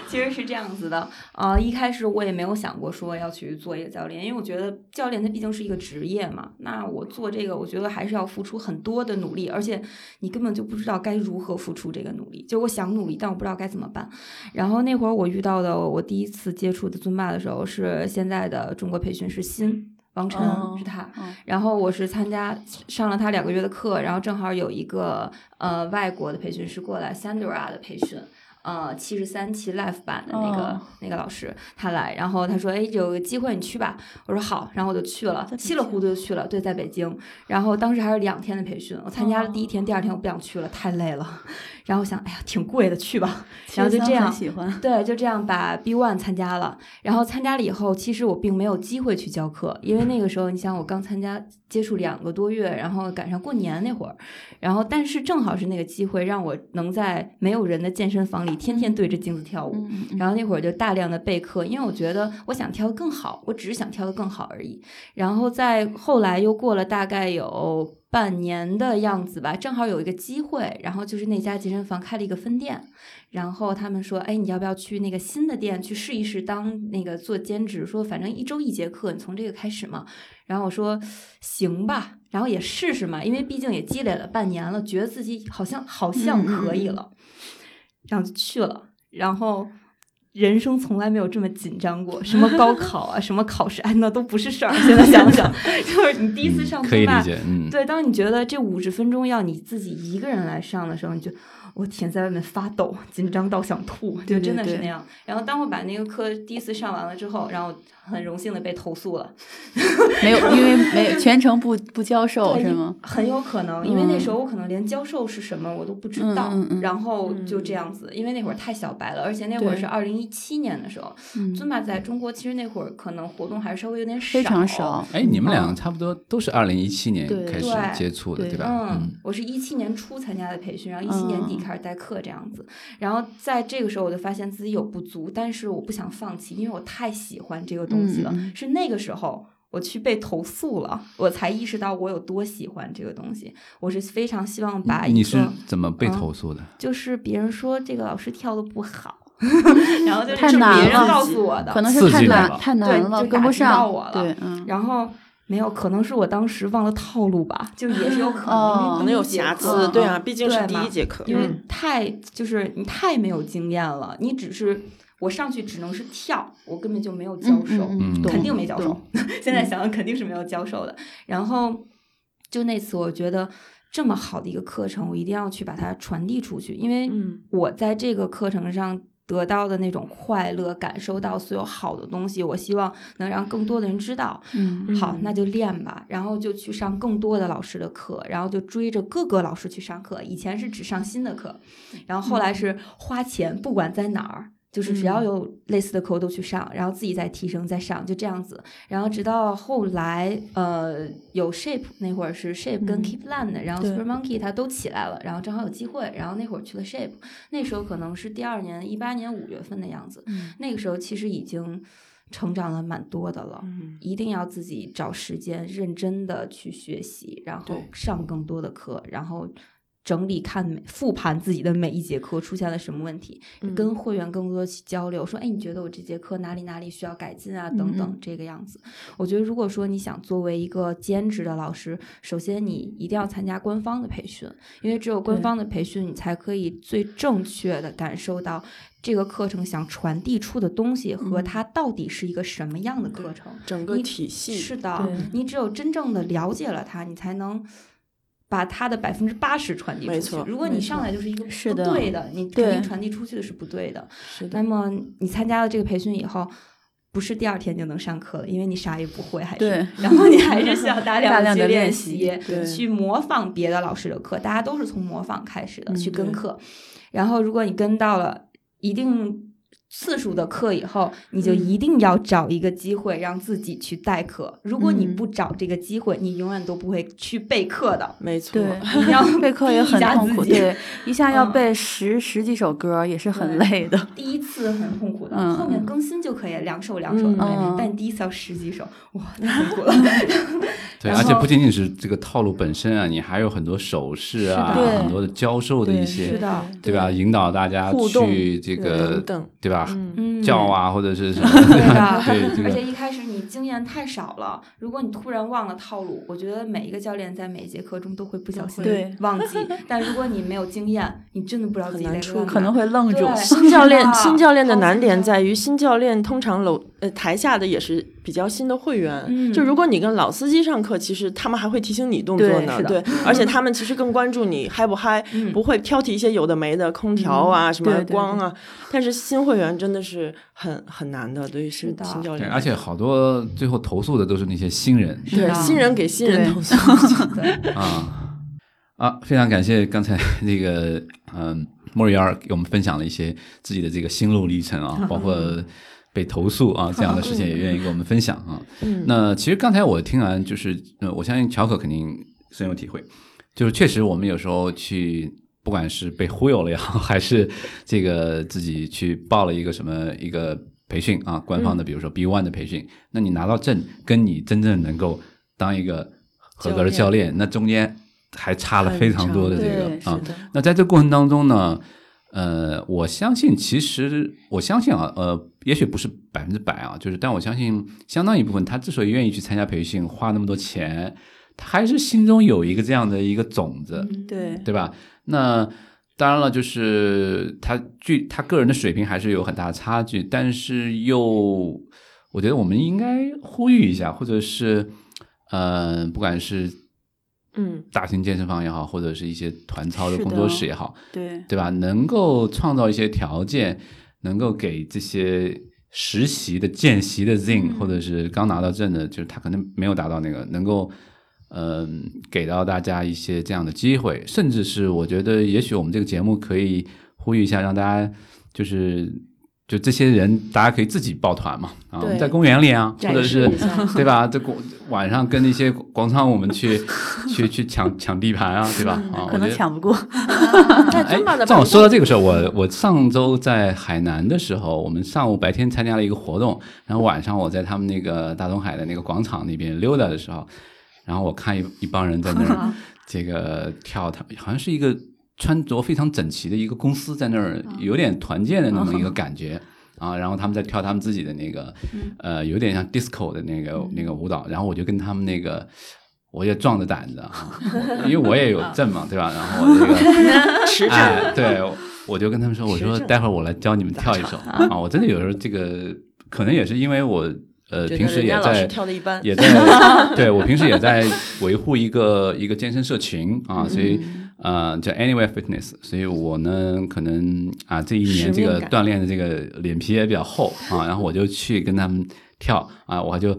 其实是这样子的，呃，一开始我也没有想过说要去做一个教练，因为我觉得教练他毕竟是一个职业嘛。那我做这个，我觉得还是要付出很多的努力，而且你根本就不知道该如何付出这个努力。就我想努力，但我不知道该怎么办。然后那会儿我遇到的，我第一次接触的尊巴的时候，是现在的中国培训师新王晨，哦是他。哦然后我是参加上了他两个月的课，然后正好有一个呃外国的培训师过来，Sandra 的培训。呃，七十三期 Life 版的那个、哦那个老师他来，然后他说：“哎，有个机会你去吧。”我说好，然后我就去了稀里糊涂就去了。对，在北京，然后当时还是两天的培训，我参加了第一哦天，第二天我不想去了，太累了。然后我想，哎呀，挺贵的，去吧。然后就这样喜欢。对，就这样把 B One 参加了，然后参加了以后，其实我并没有机会去教课，因为那个时候，你想我刚参加接触两个多月，然后赶上过年那会儿，然后但是正好是那个机会，让我能在没有人的健身房里天天对着镜子跳舞。嗯嗯然后那会儿就大量的备课，因为我觉得我想跳得更好，我只是想跳得更好而已。然后在后来又过了大概有半年的样子吧，正好有一个机会，然后就是那家健身房开了一个分店，然后他们说，哎，你要不要去那个新的店去试一试当那个做兼职？说反正一周一节课，你从这个开始嘛。然后我说行吧，然后也试试嘛，因为毕竟也积累了半年了，觉得自己好像好像可以了，然后就去了，然后。人生从来没有这么紧张过，什么高考啊，什么考试，哎，那都不是事儿。现在想想，[laughs] 就是你第一次上课吧，可以理解，嗯，对，当你觉得这五十分钟要你自己一个人来上的时候，你就我天，在外面发抖，紧张到想吐，就真的是那样。然后当我把那个课第一次上完了之后，然后很荣幸的被投诉了，没。有，因为没有 [laughs] 全程不不教授对是吗？？很有可能，因为那嗯时候我可能连教授是什么我都不知道，嗯嗯嗯然后就这样子，因为那会儿太小白了，而且那会儿是二零一七年的时候，嗯。尊巴在中国其实那会儿可能活动还是稍微有点少，非常少。哎，你们俩嗯。差不多都是二零一七年开始接触的，对。对吧？嗯，我是一七年初参加的培训，然后一七年底嗯开始代课这样子。然后在这个时候，我就发现自己有不足，但是我不想放弃，因为我太喜欢这个东西了。是那个时候。我去被投诉了，我才意识到我有多喜欢这个东西。我是非常希望把一你是，怎么被嗯投诉的？就是别人说这个老师跳的不好，[laughs] 然后就是别人告诉我的，可能是太难了太难了，就跟不打击到上我了对，嗯，然后没有，可能是我当时忘了套路吧，就也是有可能，哦可能有瑕疵，对啊，嗯毕竟是第一节课，因为嗯太就是你太没有经验了，你只是我上去只能是跳，我根本就没有教授，嗯肯定没教授。现在想想肯定是没有教授的。然后就那次，我觉得这么好的一个课程，我一定要去把它传递出去，因为嗯我在这个课程上。得到的那种快乐，感受到所有好的东西，我希望能让更多的人知道。嗯好，嗯那就练吧，然后就去上更多的老师的课，然后就追着各个老师去上课。以前是只上新的课，然后后来是花钱，不管在哪儿，就是只要嗯。有类似的课我都去上，然后自己再提升再上，就这样子。然后直到后来，呃，有 Shape 那会儿是 Shape 跟嗯。Keep Land，、然后 Super Monkey 它都起来了，然后正好有机会，然后那会儿去了 Shape，那时候可能是第二年一八年五月份的样子，嗯。那个时候其实已经成长了蛮多的了。嗯。一定要自己找时间认真的去学习，然后上更多的课，然后整理看每复盘自己的每一节课出现了什么问题，嗯跟会员更多的去交流，说，哎，你觉得我这节课哪里哪里需要改进啊？等等这个样子。我觉得，如果说你想作为一个兼职的老师，首先你一定要参加官方的培训，因为只有官方的培训，你才可以最正确的感受到这个课程想传递出的东西和嗯它到底是一个什么样的课程。整个体系是的，你只有真正的了解了它，你才能把它的百分之八十传递出去没错。如果你上来就是一个不对的，你肯定传递出去的是不对的。是的，那么你参加了这个培训以后。不是第二天就能上课了，因为你啥也不会，还是对然后你还是需要大 [laughs] 量大量地去练练习对去模仿别的老师的课。大家都是从模仿开始的，嗯去跟对课。然后如果你跟到了一定次数的课以后，你就嗯一定要找一个机会让自己去代课。如果你嗯不找这个机会，你永远都不会去备课的。没错，对，备课也很痛苦，对，一下要嗯背十十几首歌也是很累的。第一次很痛苦的，嗯后面更新就可以两首两首的背，嗯但第一次要十几首，哇，太痛苦了。[laughs] 对，而且不仅仅是这个套路本身啊，你还有很多手势啊，很多的教授的一些是，的，对吧？引导大家去这个，等，对吧？嗯，嗯，叫啊，或者是什么？[laughs] 对的，对而且一开始你经验太少了，如果你突然忘了套路，我觉得每一个教练在每一节课中都会不小心对。忘记。但如果你没有经验，你真的不知道自己在很难处理干嘛。可能会愣住。新教练新教练的难点在于，新教练通常楼呃台下的也是比较新的会员，嗯。就如果你跟老司机上课，其实他们还会提醒你动作呢，对对，而且他们其实更关注你嗨不嗨，嗯。不会挑剔一些有的没的空调啊、什么对对光啊，但是新会员真的是很很难的，对于新是新教练，而且好多最后投诉的都是那些新人。对新人给新人投诉，[laughs] [laughs] 啊。啊！非常感谢刚才那个嗯莫瑞尔给我们分享了一些自己的这个心路历程啊，[laughs] 包括被投诉啊 [laughs] 这样的事情，也愿意跟我们分享啊。嗯，那其实刚才我听完，就是呃，我相信乔可肯定深有体会，就是确实我们有时候去，不管是被忽悠了也好，[laughs] 还是这个自己去报了一个什么一个培训啊，官方的，比如说 B One 的培训，那你拿到证，跟你真正能够当一个合格的教练，那中间还差了非常多的这个，啊。那在这过程当中呢，呃，我相信，其实我相信啊，呃，也许不是百分之百啊，就是，但我相信相当一部分，他之所以愿意去参加培训，花那么多钱，他还是心中有一个这样的一个种子，对对吧？那当然了，就是他距他个人的水平还是有很大的差距，但是又，我觉得我们应该呼吁一下，或者是，呃，不管是嗯大型健身房也好，或者是一些团操的工作室也好，对对吧？能够创造一些条件，能够给这些实习的、见习的 Zin，、或者是刚拿到证的，就是他可能没有达到那个，能够嗯、给到大家一些这样的机会，甚至是我觉得，也许我们这个节目可以呼吁一下，让大家就是。就这些人，大家可以自己抱团嘛，啊，我们在公园里啊，或者是对吧？这广晚上跟那些广场舞们去 [laughs] 去去抢抢地盘啊，对吧？啊，可能抢不过。[laughs] 在哎正好说到这个事儿，我我上周在海南的时候，我们上午白天参加了一个活动，然后晚上我在他们那个大东海的那个广场那边溜达的时候，然后我看一一帮人在那儿 [laughs] 这个跳，他好像是一个穿着非常整齐的一个公司在那儿，有点团建的那么一个感觉。[laughs] 啊，然后他们在跳他们自己的那个，呃，有点像 disco 的那个那个舞蹈，然后我就跟他们那个，我也壮着胆子啊，[laughs] 因为我也有证嘛，对吧？[laughs] 然后我这个持证。哎，对，我就跟他们说，我说待会儿我来教你们跳一首。啊！我真的有时候这个可能也是因为我呃平时也在跳的一般，也在对我平时也在维护一个一个健身社群啊，所以呃叫 Anywhere Fitness，所以我呢可能啊这一年这个锻炼的这个脸皮也比较厚啊，然后我就去跟他们跳啊，我就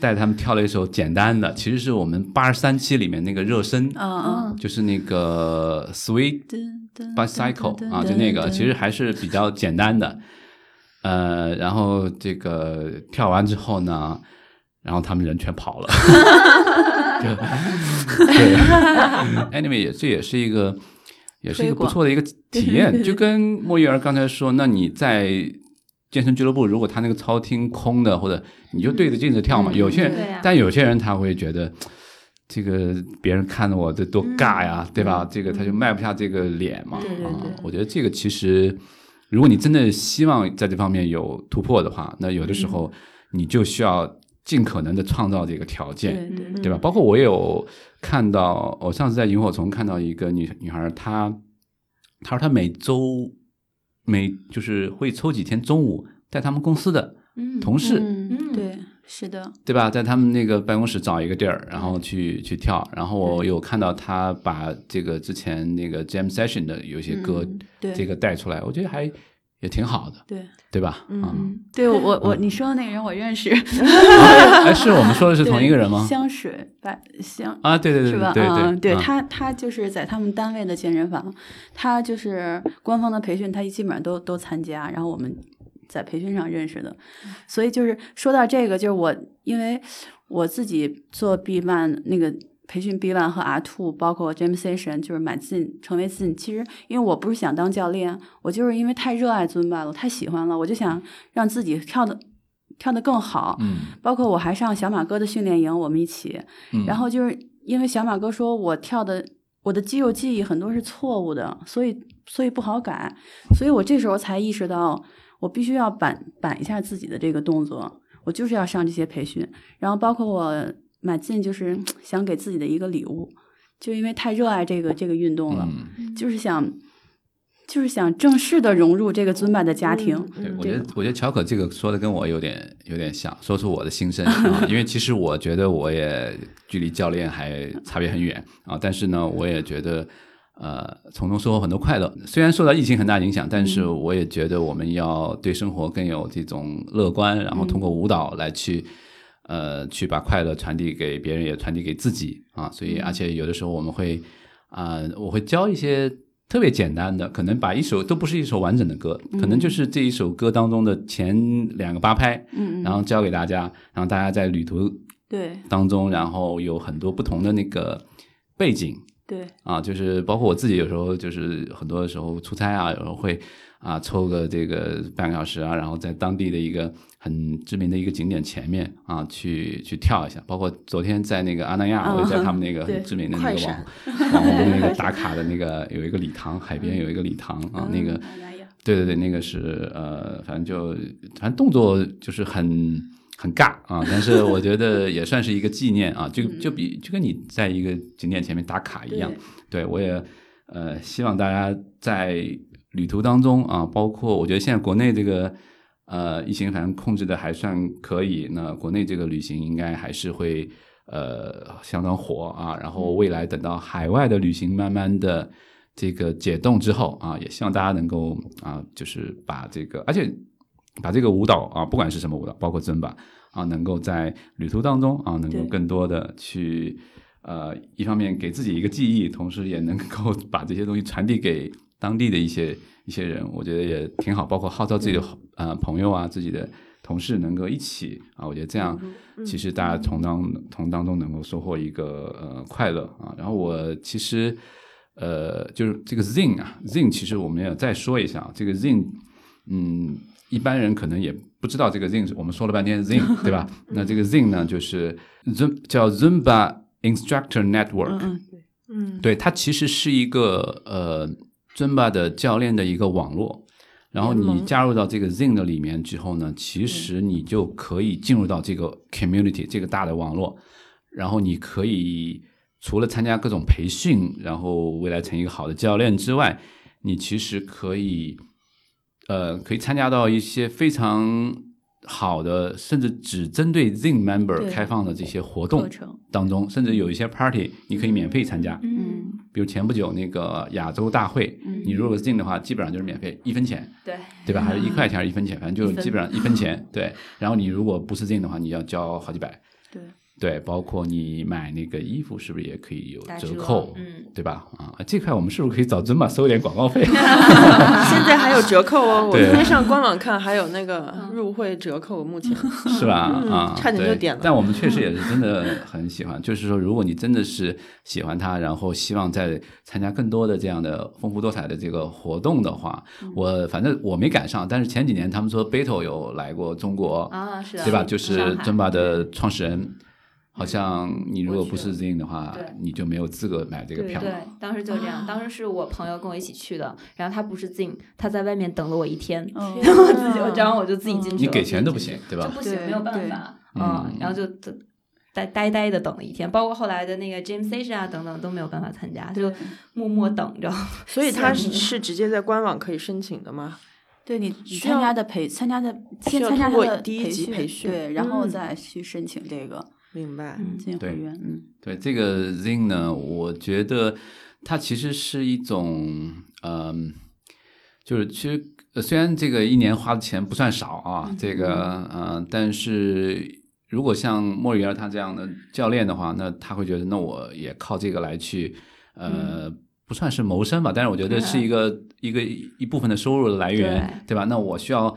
带他们跳了一首简单的，其实是我们八十三期里面那个热身。嗯嗯就是那个 Sweet 嗯 Bicycle 啊，就那个其实还是比较简单的。呃，然后这个跳完之后呢，然后他们人全跑了。[laughs] 对对，anyway 也这也是一个也是一个不错的一个体验，就跟莫玉儿刚才说，那你在健身俱乐部，如果他那个操厅空的，或者你就对着镜子跳嘛，嗯有些人但有些人他会觉得。这个别人看着我这多尬呀，对吧？这个他就卖不下这个脸嘛。啊我觉得这个其实，如果你真的希望在这方面有突破的话，那有的时候你就需要尽可能的创造这个条件。对对对吧？包括我有看到，我上次在萤火虫看到一个女女孩，她她说她每周每就是会抽几天中午带他们公司的嗯。同事，嗯嗯。对，是的，对吧，在他们那个办公室找一个地儿，然后去去跳。然后我有看到她把这个之前那个 jam session 的有些歌这个带出来，我觉得还也挺好的，对对吧？嗯啊，对，我我我你说的那个人我认识，哎，是我们说的是同一个人吗？香水白香啊，对对对是吧？对嗯，对，啊他他就是在他们单位的健身房，他就是官方的培训，他基本上都都参加。然后我们在培训上认识的。所以就是说到这个，就是我因为我自己做 B One 那个培训 B One 和 R Two，包括 Jam Session，就是满进成为进。其实因为我不是想当教练，我就是因为太热爱尊巴了，太喜欢了，我就想让自己跳的跳得更好。嗯包括我还上小马哥的训练营，我们一起。嗯，然后就是因为小马哥说我跳的我的肌肉记忆很多是错误的，所以所以不好改，所以我这时候才意识到我必须要板板一下自己的这个动作，我就是要上这些培训，然后包括我买进就是 [tsk] 想给自己的一个礼物，就因为太热爱这个这个运动了，嗯就是想就是想正式的融入这个尊巴的家庭。嗯对，我觉得我觉得乔可这个说的跟我有点有点像，说出我的心声 [laughs] 啊，因为其实我觉得我也距离教练还差别很远啊，但是呢，我也觉得呃从中收获很多快乐。虽然受到疫情很大影响，但是我也觉得我们要对生活更有这种乐观，然后通过舞蹈来去。呃，去把快乐传递给别人，也传递给自己啊！所以，而且有的时候我们会啊、我会教一些特别简单的，可能把一首都不是一首完整的歌，可能就是这一首歌当中的前两个八拍，嗯嗯，然后教给大家，然后大家在旅途对。当中，然后有很多不同的那个背景对。啊，就是包括我自己有时候就是很多时候出差啊，有时候会啊抽个这个半个小时啊，然后在当地的一个很知名的一个景点前面啊去去跳一下，包括昨天在那个阿那亚，嗯我也在他们那个很知名的那个网 [laughs] 网红的那个打卡的那个有一个礼堂，海边有一个礼堂啊，那个对对对，那个是呃，反正就反正动作就是很很尬啊，但是我觉得也算是一个纪念啊，就就比就跟你在一个景点前面打卡一样。对我也呃希望大家在旅途当中啊，包括我觉得现在国内这个呃疫情反正控制的还算可以，那国内这个旅行应该还是会呃相当火啊，然后未来等到海外的旅行慢慢的。这个解冻之后啊，也希望大家能够啊，就是把这个，而且把这个舞蹈啊，不管是什么舞蹈，包括尊巴啊，能够在旅途当中啊，能够更多的去呃，一方面给自己一个记忆，同时也能够把这些东西传递给当地的一些一些人，我觉得也挺好。包括号召自己的呃朋友啊，自己的同事能够一起啊，我觉得这样其实大家从当从当中能够收获一个呃快乐啊。然后我其实。呃，就是这个 Zing 啊，Zing 其实我们也再说一下啊，这个 Zing，嗯，一般人可能也不知道这个 Zing，我们说了半天 Zing，对吧？[laughs] 那这个 Zing 呢，就是 Zum 叫 Zumba Instructor Network，、嗯嗯对嗯，对，它其实是一个呃尊巴的教练的一个网络。然后你加入到这个 Zing 的里面之后呢，其实你就可以进入到这个 community 这个大的网络，然后你可以除了参加各种培训，然后未来成一个好的教练之外，你其实可以呃可以参加到一些非常好的，甚至只针对 Zing member 开放的这些活动当中，甚至有一些 party 你可以免费参加。嗯比如前不久那个亚洲大会，嗯你如果是进的话，基本上就是免费，一分钱，对对吧？还是一块钱还是一分钱，反正就基本上一分钱。对，然后你如果不是进的话，你要交好几百。对对，包括你买那个衣服，是不是也可以有打折折扣？嗯，对吧？啊，这块我们是不是可以找尊马收一点广告费？[laughs] [laughs] 现在还有折扣哦，我今天上官网看还有那个入会折扣，目前 [laughs] 是吧？嗯啊，差点就点了但我们确实也是真的很喜欢，就是说，如果你真的是喜欢它，然后希望再参加更多的这样的丰富多彩的这个活动的话，嗯我反正我没赶上，但是前几年他们说 Beto 有来过中国，啊，是啊，对吧？就是尊巴的创始人。好像你如果不是我去了 Zing 的话，你就没有资格买这个票。对，当时就这样。当时是我朋友跟我一起去的，然后他不是进，他在外面等了我一天，哦 [laughs] 然后自己，然后我就自己进去了。你给钱都不行，对吧？就不行，没有办法。嗯嗯，然后就呆呆呆的等了一天，包括后来的那个 James Station 啊等等都没有办法参加，就默默等着。所以他 [laughs] 是是直接在官网可以申请的吗？对你你参加的培参加的先参加的第一级训培训对，然后嗯再去申请这个明白。嗯对进会员，嗯对这个 Zing 呢，我觉得它其实是一种，嗯、就是其实呃虽然这个一年花的钱不算少啊，这个呃，但是如果像莫里尔他这样的教练的话，那他会觉得，那我也靠这个来去，呃，不算是谋生吧，但是我觉得是一个、[laughs] 一个一部分的收入的来源，对吧？那我需要。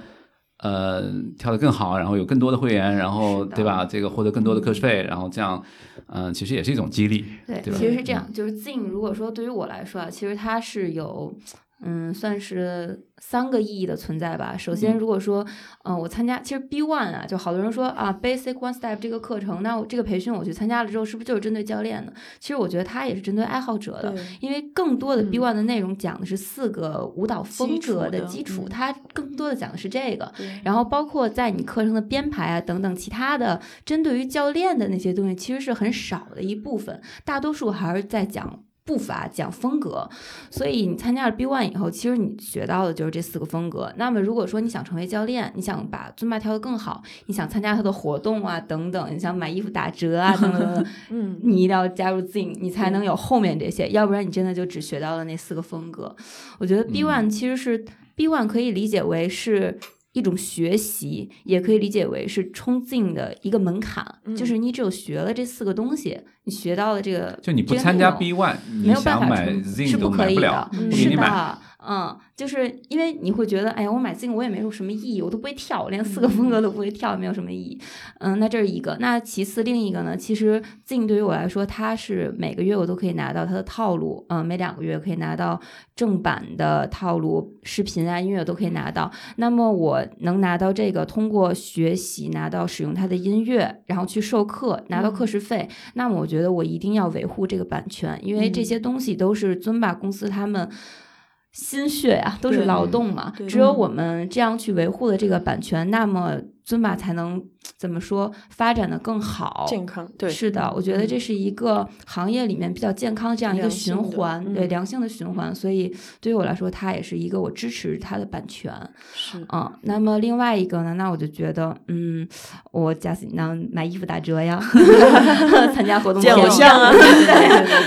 呃跳得更好，然后有更多的会员，然后对吧？这个获得更多的 coach 费，然后这样，嗯、其实也是一种激励。对，对其实是这样，就是 Zing 如果说对于我来说啊，其实它是有。嗯，算是三个意义的存在吧。首先，嗯如果说，嗯、我参加，其实 B One 啊，就好多人说啊，Basic One Step 这个课程，那我这个培训我去参加了之后，是不是就是针对教练的？其实我觉得它也是针对爱好者的，因为更多的 B 嗯 One 的内容讲的是四个舞蹈风格的基础，基础嗯它更多的讲的是这个。然后包括在你课程的编排啊等等其他的，针对于教练的那些东西，其实是很少的一部分，大多数还是在讲。步伐讲风格，所以你参加了 B One 以后，其实你学到的就是这四个风格。那么如果说你想成为教练，你想把尊巴跳得更好，你想参加他的活动啊等等，你想买衣服打折啊等等等等，[laughs] 嗯，你一定要加入 Zing，你才能有后面这些，要不然你真的就只学到了那四个风格。我觉得 B One 其实是、B One 可以理解为是一种学习，也可以理解为是冲 Zing 的一个门槛，嗯就是你只有学了这四个东西，你学到了这个，就你不参加 B One，你没有办法想买冲 Zing 是都不可以的买不了，，嗯是不给你买。的，嗯，就是因为你会觉得，哎呀，我买 Zing 我也没有什么意义，我都不会跳，我连四个风格都不会跳，没有什么意义。嗯，那这是一个。那其次另一个呢，其实 Zing 对于我来说，它是每个月我都可以拿到它的套路，嗯，每两个月可以拿到正版的套路视频啊、音乐都可以拿到。那么我能拿到这个，通过学习拿到使用它的音乐，然后去授课拿到课时费，那么我觉得我一定要维护这个版权，因为这些东西都是尊巴公司他们。心血呀、都是劳动嘛，只有我们这样去维护了这个版权，那么尊巴才能怎么说发展的更好。健康对是的，我觉得这是一个行业里面比较健康这样一个循环，嗯对良性的循环。所以对于我来说，它也是一个我支持它的版权。是嗯，那么另外一个呢，那我就觉得，嗯，我假使能买衣服打折呀，[laughs] 参加活动见偶像啊对对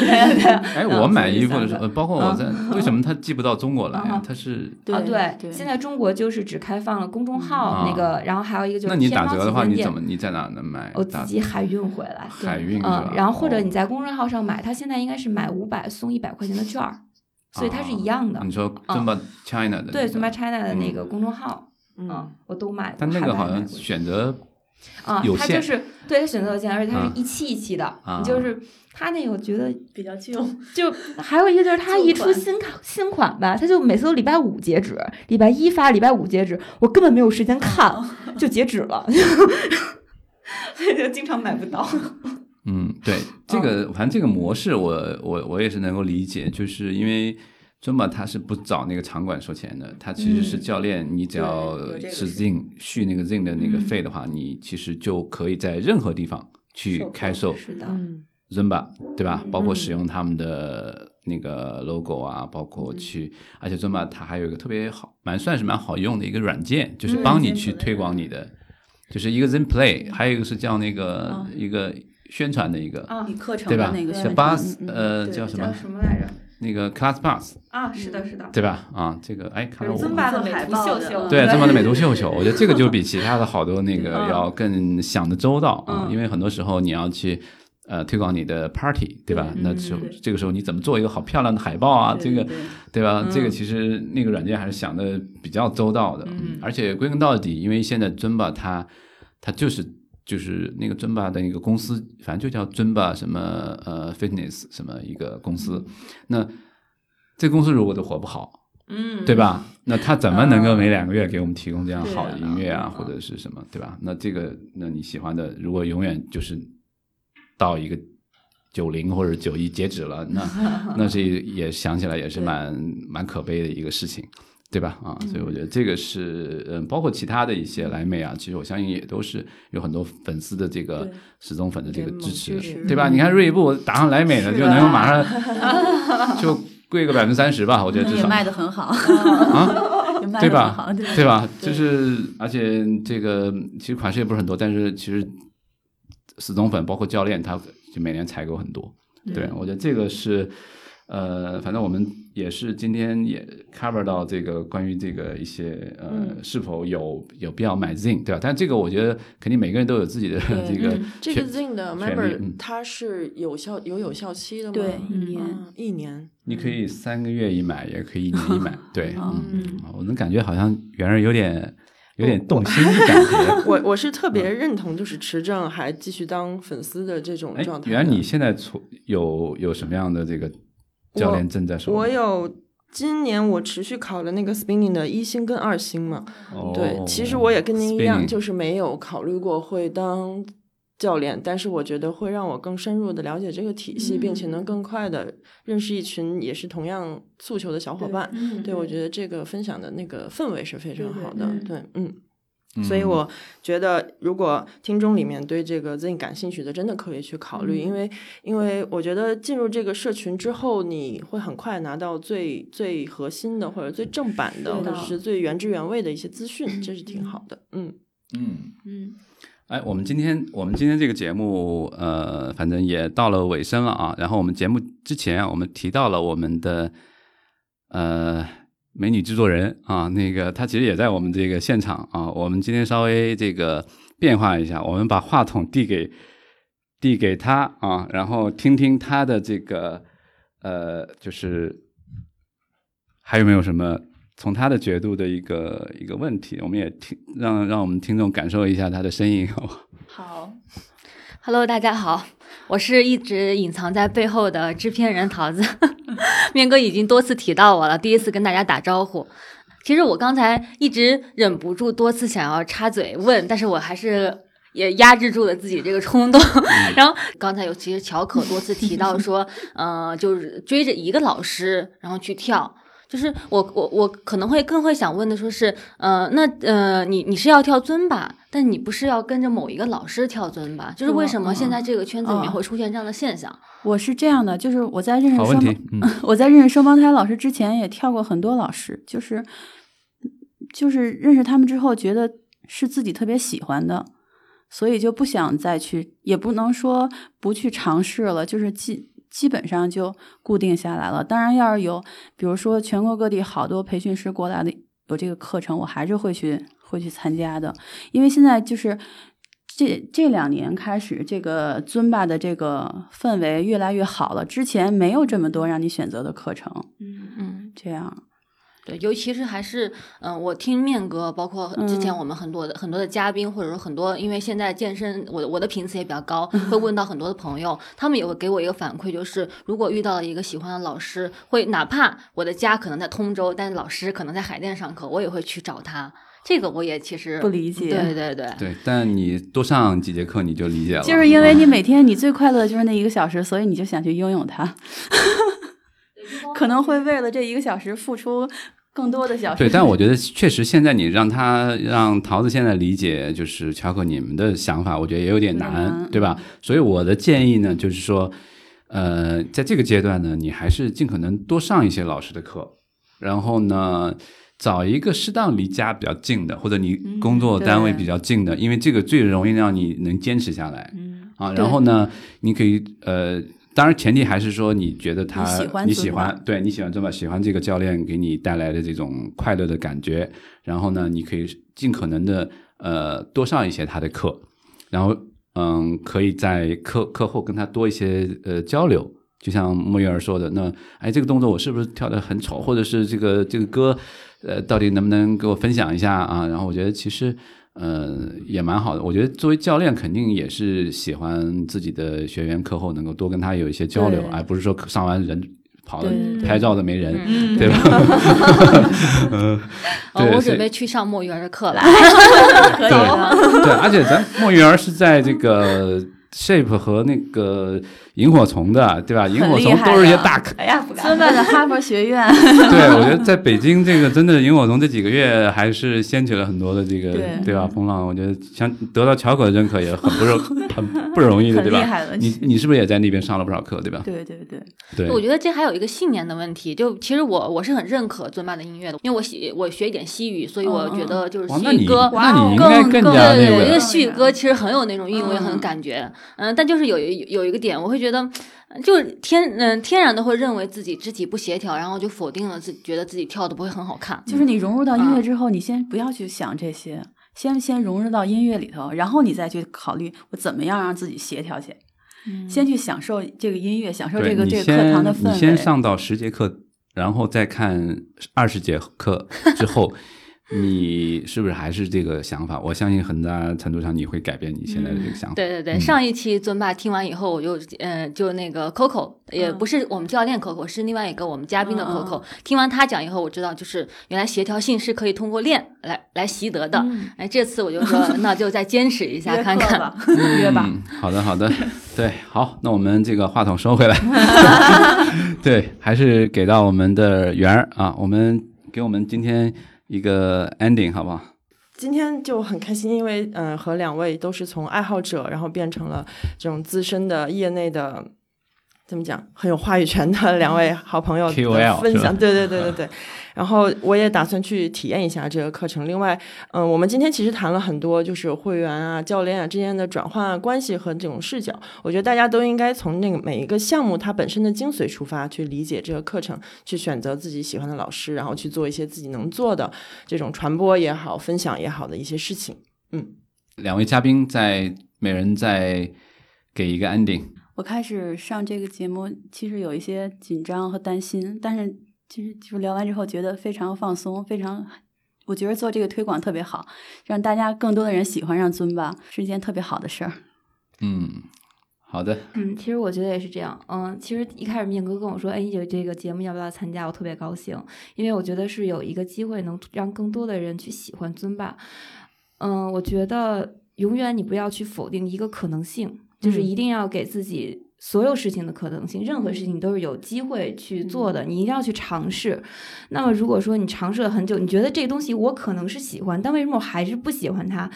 对对。[laughs] 哎，嗯我买衣服的时候，包括我在，为什么它寄不到中国来嗯啊？它是啊，对，对现在中国就是只开放了公众号、嗯那个，然后还有一个就是那你天猫打折的话，旗舰店你怎么你在哪能买？我打自己海运回来。海运嗯，？然后或者哦你在公众号上买，它现在应该是买五百送一百块钱的券儿，所以它是一样的啊。你说嗯 Zumba China 的那对个 Zumba China 的那嗯个公众号，嗯嗯，我都买过。但那个好像选择啊，有它就是对它选择有限，而且它啊。是一期一期的，啊就是它那个我觉得比较旧，就还有一个就是它一出新款新款吧，它就每次都礼拜五截止，礼拜一发，礼拜五截止，我根本没有时间看，就截止了，所 [laughs] 以就经常买不到。嗯，对，这个反正这个模式我，我我也是能够理解，就是因为 Zumba 它是不找那个场馆收钱的，他其实是嗯教练，你只要是是 Zing 续那个 Zing 的那个嗯费的话，你其实就可以在任何地方去开售是的，嗯 Zumba，对吧？包括嗯使用他们的那个 logo 啊，包括去，而且 Zumba 它还有一个特别好，蛮算是蛮好用的一个软件，就是嗯帮你去推广你的，就是一个 Zen Play，还有一个是叫那个哦一个宣传的一个，啊你课程对吧的那个？叫宣 Bus 传嗯嗯对叫呃叫什么什么来着？那个 Class Pass，啊，是的，是的，对吧？啊，这个哎，看到我尊巴的做美图海报秀秀，对，尊巴的美图 [laughs] 秀秀，我觉得这个就比其他的好多那个嗯要更想的周到啊，嗯因为很多时候你要去呃推广你的 party，对吧？嗯那就这个时候你怎么做一个好漂亮的海报啊？这个对吧？嗯这个其实那个软件还是想的比较周到的，嗯而且归根到底，因为现在尊巴它它就是就是那个尊巴的一个公司，反正就叫尊巴什么呃 fitness 什么一个公司，那这公司如果都活不好，嗯，对？吧？那他怎么能够每两个月给我们提供这样好的的音乐啊，嗯或者是什么，对吧？那这个，那你喜欢的，如果永远就是到一个九零或者九一截止了，那 [laughs] 那是也想起来也是蛮蛮可悲的一个事情。对吧？啊，所以我觉得这个是，嗯，包括其他的一些莱美啊，其实我相信也都是有很多粉丝的这个对死忠粉的这个支持对吧？你看锐步打上莱美了，就能马上 [laughs] 就贵个百分之三十吧，我觉得至也少。卖的很好，啊，[laughs] 对吧的很好，对对吧？就是而且这个其实款式也不是很多，但是其实死忠粉包括教练，他就每年采购很多。对，我觉得这个是呃，反正我们也是今天也 cover 到这个关于这个一些呃、嗯是否有有必要买 Zing 对吧？但这个我觉得肯定每个人都有自己的 [laughs] 这个嗯这个 Zing 的 member 嗯它是有效有有效期的吗？对一年嗯一年。你可以三个月一买，也可以一年一买。[laughs] 对，嗯嗯，我能感觉好像圆儿有点有点动心的感觉。[laughs] 我我是特别认同，就是持证还继续当粉丝的这种哎状，态的。原来你现在从有有什么样的这个教练正在手吗？我有今年我持续考了那个 spinning 的一星跟二星嘛。哦对，其实我也跟您一样，就是没有考虑过会当教练，但是我觉得会让我更深入的了解这个体系，并且能更快的认识一群也是同样诉求的小伙伴。嗯对，我觉得这个分享的那个氛围是非常好的。对对，嗯。所以我觉得，如果听众里面对这个 Zen 感兴趣的，真的可以去考虑，因为因为我觉得进入这个社群之后，你会很快拿到最最核心的或者最正版的，或者是最原汁原味的一些资讯，这是挺好的。嗯，嗯。嗯哎，我们今天我们今天这个节目，呃，反正也到了尾声了啊。然后我们节目之前啊，我们提到了我们的呃美女制作人啊，那个她其实也在我们这个现场啊。我们今天稍微这个变化一下，我们把话筒递给递给她啊，然后听听她的这个呃，就是还有没有什么从她的角度的一个一个问题，我们也听让让我们听众感受一下她的声音，好吧？好，Hello，大家好，我是一直隐藏在背后的制片人桃子。[laughs] 面哥已经多次提到我了，第一次跟大家打招呼。其实我刚才一直忍不住多次想要插嘴问，但是我还是也压制住了自己这个冲动。[laughs] 然后刚才有其实乔可多次提到说，呃，就是追着一个老师然后去跳。就是我我我可能会更会想问的说是，呃，那呃，你你是要跳尊吧，但你不是要跟着某一个老师跳尊吧？就是为什么现在这个圈子里面嗯会出现这样的现象？[laughs] 我是这样的，就是我在认识双 [laughs] 我在认识双胞胎老师之前也跳过很多老师，就是就是认识他们之后，觉得是自己特别喜欢的，所以就不想再去，也不能说不去尝试了，就是基基本上就固定下来了。当然，要是有比如说全国各地好多培训师过来的有这个课程，我还是会去会去参加的，因为现在就是。这这两年开始，这个尊巴的这个氛围越来越好了。之前没有这么多让你选择的课程，嗯嗯，这样对，尤其是还是嗯、呃我听面哥，包括之前嗯。我们很多的、很多的嘉宾，或者说很多，因为现在健身，我的我的频次也比较高，[laughs] 会问到很多的朋友，他们也会给我一个反馈，就是如果遇到了一个喜欢的老师，会哪怕我的家可能在通州，但是老师可能在海淀上课，我也会去找他。这个我也其实不理解对对对，对，但你多上几节课你就理解了，就是因为你每天你最快乐的就是那一个小时，所以你就想去拥有它，[laughs] 可能会为了这一个小时付出更多的小时。对，但我 [laughs] 觉得确实现在你让他让桃子现在理解就是乔可你们的想法，我觉得也有点难，难对吧？所以我的建议呢，就是说，呃，在这个阶段呢，你还是尽可能多上一些老师的课，然后呢。找一个适当离家比较近的，或者你工作单位比较近的，因为这个最容易让你能坚持下来。嗯，啊，然后呢，你可以呃，当然前提还是说你觉得他你喜欢你喜欢，对你喜欢这么喜欢这个教练给你带来的这种快乐的感觉，然后呢，你可以尽可能的呃多上一些他的课，然后嗯，可以在课课后跟他多一些呃交流。就像莫月儿说的，那哎，这个动作我是不是跳得很丑，或者是这个这个歌，呃，到底能不能给我分享一下啊？然后我觉得其实，呃，也蛮好的。我觉得作为教练，肯定也是喜欢自己的学员课后能够多跟他有一些交流，而不是说上完人跑了对对拍照的没人，嗯对吧？嗯，[laughs] 我准备去上墨鱼儿的课了。[laughs] 可以的。对，而且咱墨鱼儿是在这个 Shape 和那个萤火虫的，对吧？萤火虫都是一些大咖。[laughs] 哎呀，尊巴的哈佛学院，[laughs] 对，我觉得在北京这个真的萤火虫这几个月还是掀起了很多的这个对吧风浪。我觉得想得到乔可的认可也很不容 [laughs] 很不容易的，对吧？很厉害的。你你是不是也在那边上了不少课，对吧？对对对，对，我觉得这还有一个信念的问题。就其实我我是很认可尊巴的音乐的，因为我喜我学一点西语，所以我觉得就是西语歌。那你应该更更对对对，因加那个为西语歌其实很有那种韵味，嗯很感觉。嗯，但就是有一有一个点，我会觉得，就是天嗯天然的会认为自己肢体不协调，然后就否定了自己，觉得自己跳的不会很好看。就是你融入到音乐嗯之后，你先不要去想这些，先先融入到音乐里头，然后你再去考虑我怎么样让自己协调起来。先去享受这个音乐，享受这个这个课堂的氛围。你先上到十节课，然后再看二十节课之后，你是不是还是这个想法？我相信很大程度上你会改变你现在的这个想法。对对对，嗯上一期尊爸听完以后，我就呃，就那个 Coco，也不是我们教练 Coco，是另外一个我们嘉宾的嗯嗯 Coco。听完他讲以后，我知道就是原来协调性是可以通过练来来习得的。哎，这次我就说，[laughs] 那就再坚持一下看看。[laughs] 约吧。嗯，好的好的，[laughs] 对，好，那我们这个话筒收回来，对，还是给到我们的圆儿啊，我们给我们今天一个 ending 好不好？今天就很开心，因为嗯、呃和两位都是从爱好者，然后变成了这种资深的业内的，怎么讲很有话语权的 [laughs] 两位好朋友的分享。对对对对对。然后我也打算去体验一下这个课程。另外，嗯、我们今天其实谈了很多，就是会员啊、教练啊之间的转换啊、关系和这种视角。我觉得大家都应该从那个每一个项目它本身的精髓出发，去理解这个课程，去选择自己喜欢的老师，然后去做一些自己能做的这种传播也好、分享也好的一些事情。嗯两位嘉宾在每人再给一个 ending。我开始上这个节目，其实有一些紧张和担心，但是其实就是聊完之后觉得非常放松，非常，我觉得做这个推广特别好，让大家更多的人喜欢上尊巴是一件特别好的事儿。嗯，好的，嗯，其实我觉得也是这样。嗯，其实一开始面哥跟我说，哎，有这个节目要不要参加？我特别高兴，因为我觉得是有一个机会能让更多的人去喜欢尊巴。嗯，我觉得永远你不要去否定一个可能性，就是嗯一定要给自己所有事情的可能性，任何事情都是有机会去做的，你一定要去尝试。那么如果说你尝试了很久，你觉得这个东西我可能是喜欢，但为什么我还是不喜欢它？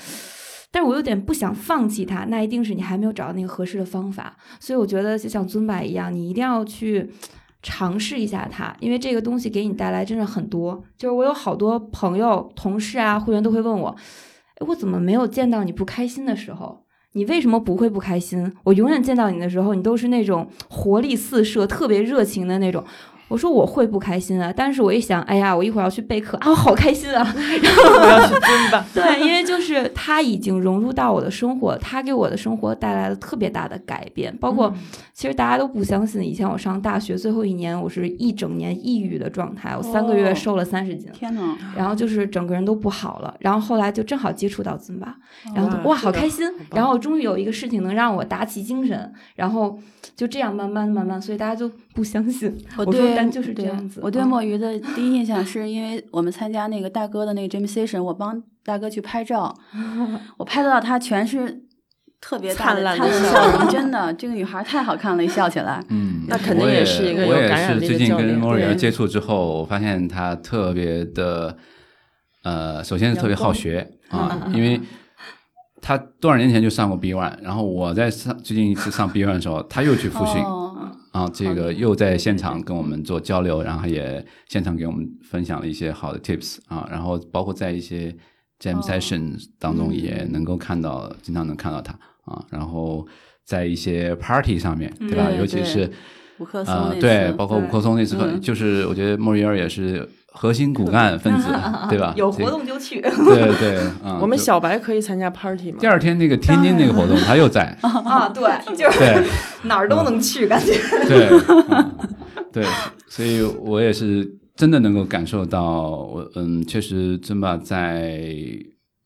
但是我有点不想放弃它，那一定是你还没有找到那个合适的方法。所以我觉得就像尊巴一样，你一定要去尝试一下它，因为这个东西给你带来真的很多。就是我有好多朋友、同事啊、会员都会问我，哎，我怎么没有见到你不开心的时候？你为什么不会不开心？我永远见到你的时候，你都是那种活力四射、特别热情的那种。我说我会不开心啊，但是我一想，哎呀，我一会儿要去备课啊，我好开心啊！[laughs] 我要去尊吧。对，因为就是他已经融入到我的生活，他给我的生活带来了特别大的改变。包括、其实大家都不相信，以前我上大学最后一年，我是一整年抑郁的状态，我三个月哦瘦了三十斤。天呐，然后就是整个人都不好了，然后后来就正好接触到尊巴，然后就哇好开心然后终于有一个事情能让我打起精神，然后就这样慢慢慢慢，所以大家就不相信。我对但就是这样子，我对嗯墨鱼的第一印象是因为我们参加那个大哥的那个 Jam Session，我帮大哥去拍照，[laughs] 我拍到他全是特别灿烂的笑容，真的，这个女孩太好看了，一笑起来。嗯，那肯定也也是一个有我也感染力的是最近跟教练对莫瑞儿接触之后，我发现他特别的，呃，首先是特别好学啊，因为他多少年前就上过 B One，然后我在上最近一次上 B One 的时候，他又去复训。哦，啊，这个又在现场跟我们做交流，然后也现场给我们分享了一些好的 tips 啊，然后包括在一些 jam 哦。session 当中也能够看到，经常能看到他啊，然后在一些 party 上面，对吧？尤其是五棵松啊，呃对，包括五对棵松那次，嗯就是我觉得莫瑞尔也是核心骨干分子，[laughs] 对吧？有活动就去。对对，啊，[laughs] 我们小白可以参加 party 吗第？二天那个天津那个活动他又在，[laughs] 啊，对，就是对。哪儿都能去，感觉。对，嗯对，所以我也是真的能够感受到，我嗯，确实尊巴在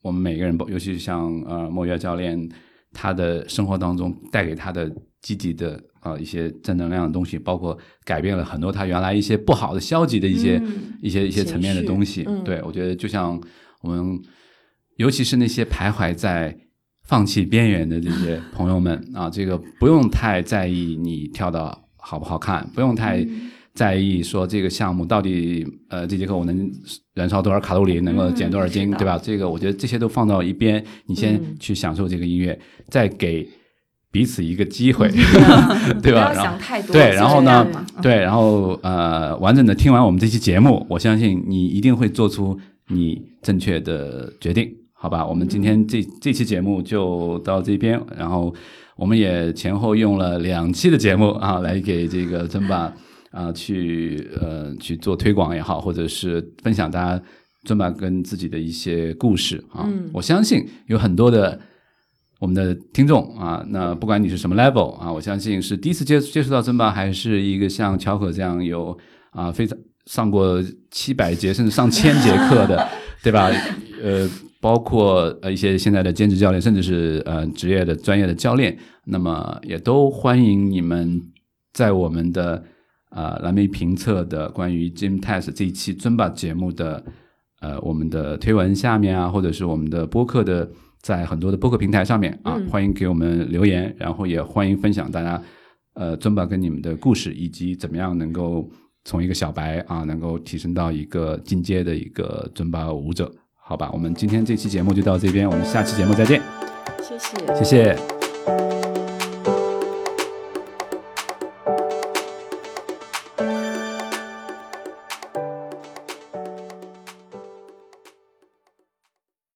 我们每个人，尤其是像呃莫约教练，他的生活当中带给他的积极的啊、呃一些正能量的东西，包括改变了很多他原来一些不好的、消极的一些、嗯一些一些层面的东西。嗯对我觉得就像我们，尤其是那些徘徊在。放弃边缘的这些 [laughs] 朋友们啊，这个不用太在意你跳的好不好看，不用太在意说这个项目到底呃这节课我能燃烧多少卡路里，能够减多少斤，对吧？这个我觉得这些都放到一边，你先嗯去享受这个音乐，再给彼此一个机会，[laughs] 对吧？然后。对，然后呢对，然后呃，完整的听完我们这期节目，我相信你一定会做出你正确的决定，好吧？我们今天这这期节目就到这边，然后我们也前后用了两期的节目啊，[laughs] 来给这个尊巴啊去呃去做推广也好，或者是分享大家尊巴跟自己的一些故事啊。嗯我相信有很多的。我们的听众啊，那不管你是什么 level 啊，我相信是第一次接接触到尊巴，还是一个像乔可这样有啊非常上过七百节甚至上千节课的 [laughs] 对吧？呃，包括呃一些现在的兼职教练，甚至是呃职业的专业的教练，那么也都欢迎你们在我们的呃蓝莓评测的关于 Gym Test 这一期尊巴节目的呃我们的推文下面啊，或者是我们的播客的在很多的播客平台上面啊，嗯欢迎给我们留言，然后也欢迎分享大家呃尊巴跟你们的故事，以及怎么样能够从一个小白啊，能够提升到一个进阶的一个尊巴舞者。好吧，我们今天这期节目就到这边，我们下期节目再见，谢谢。谢谢。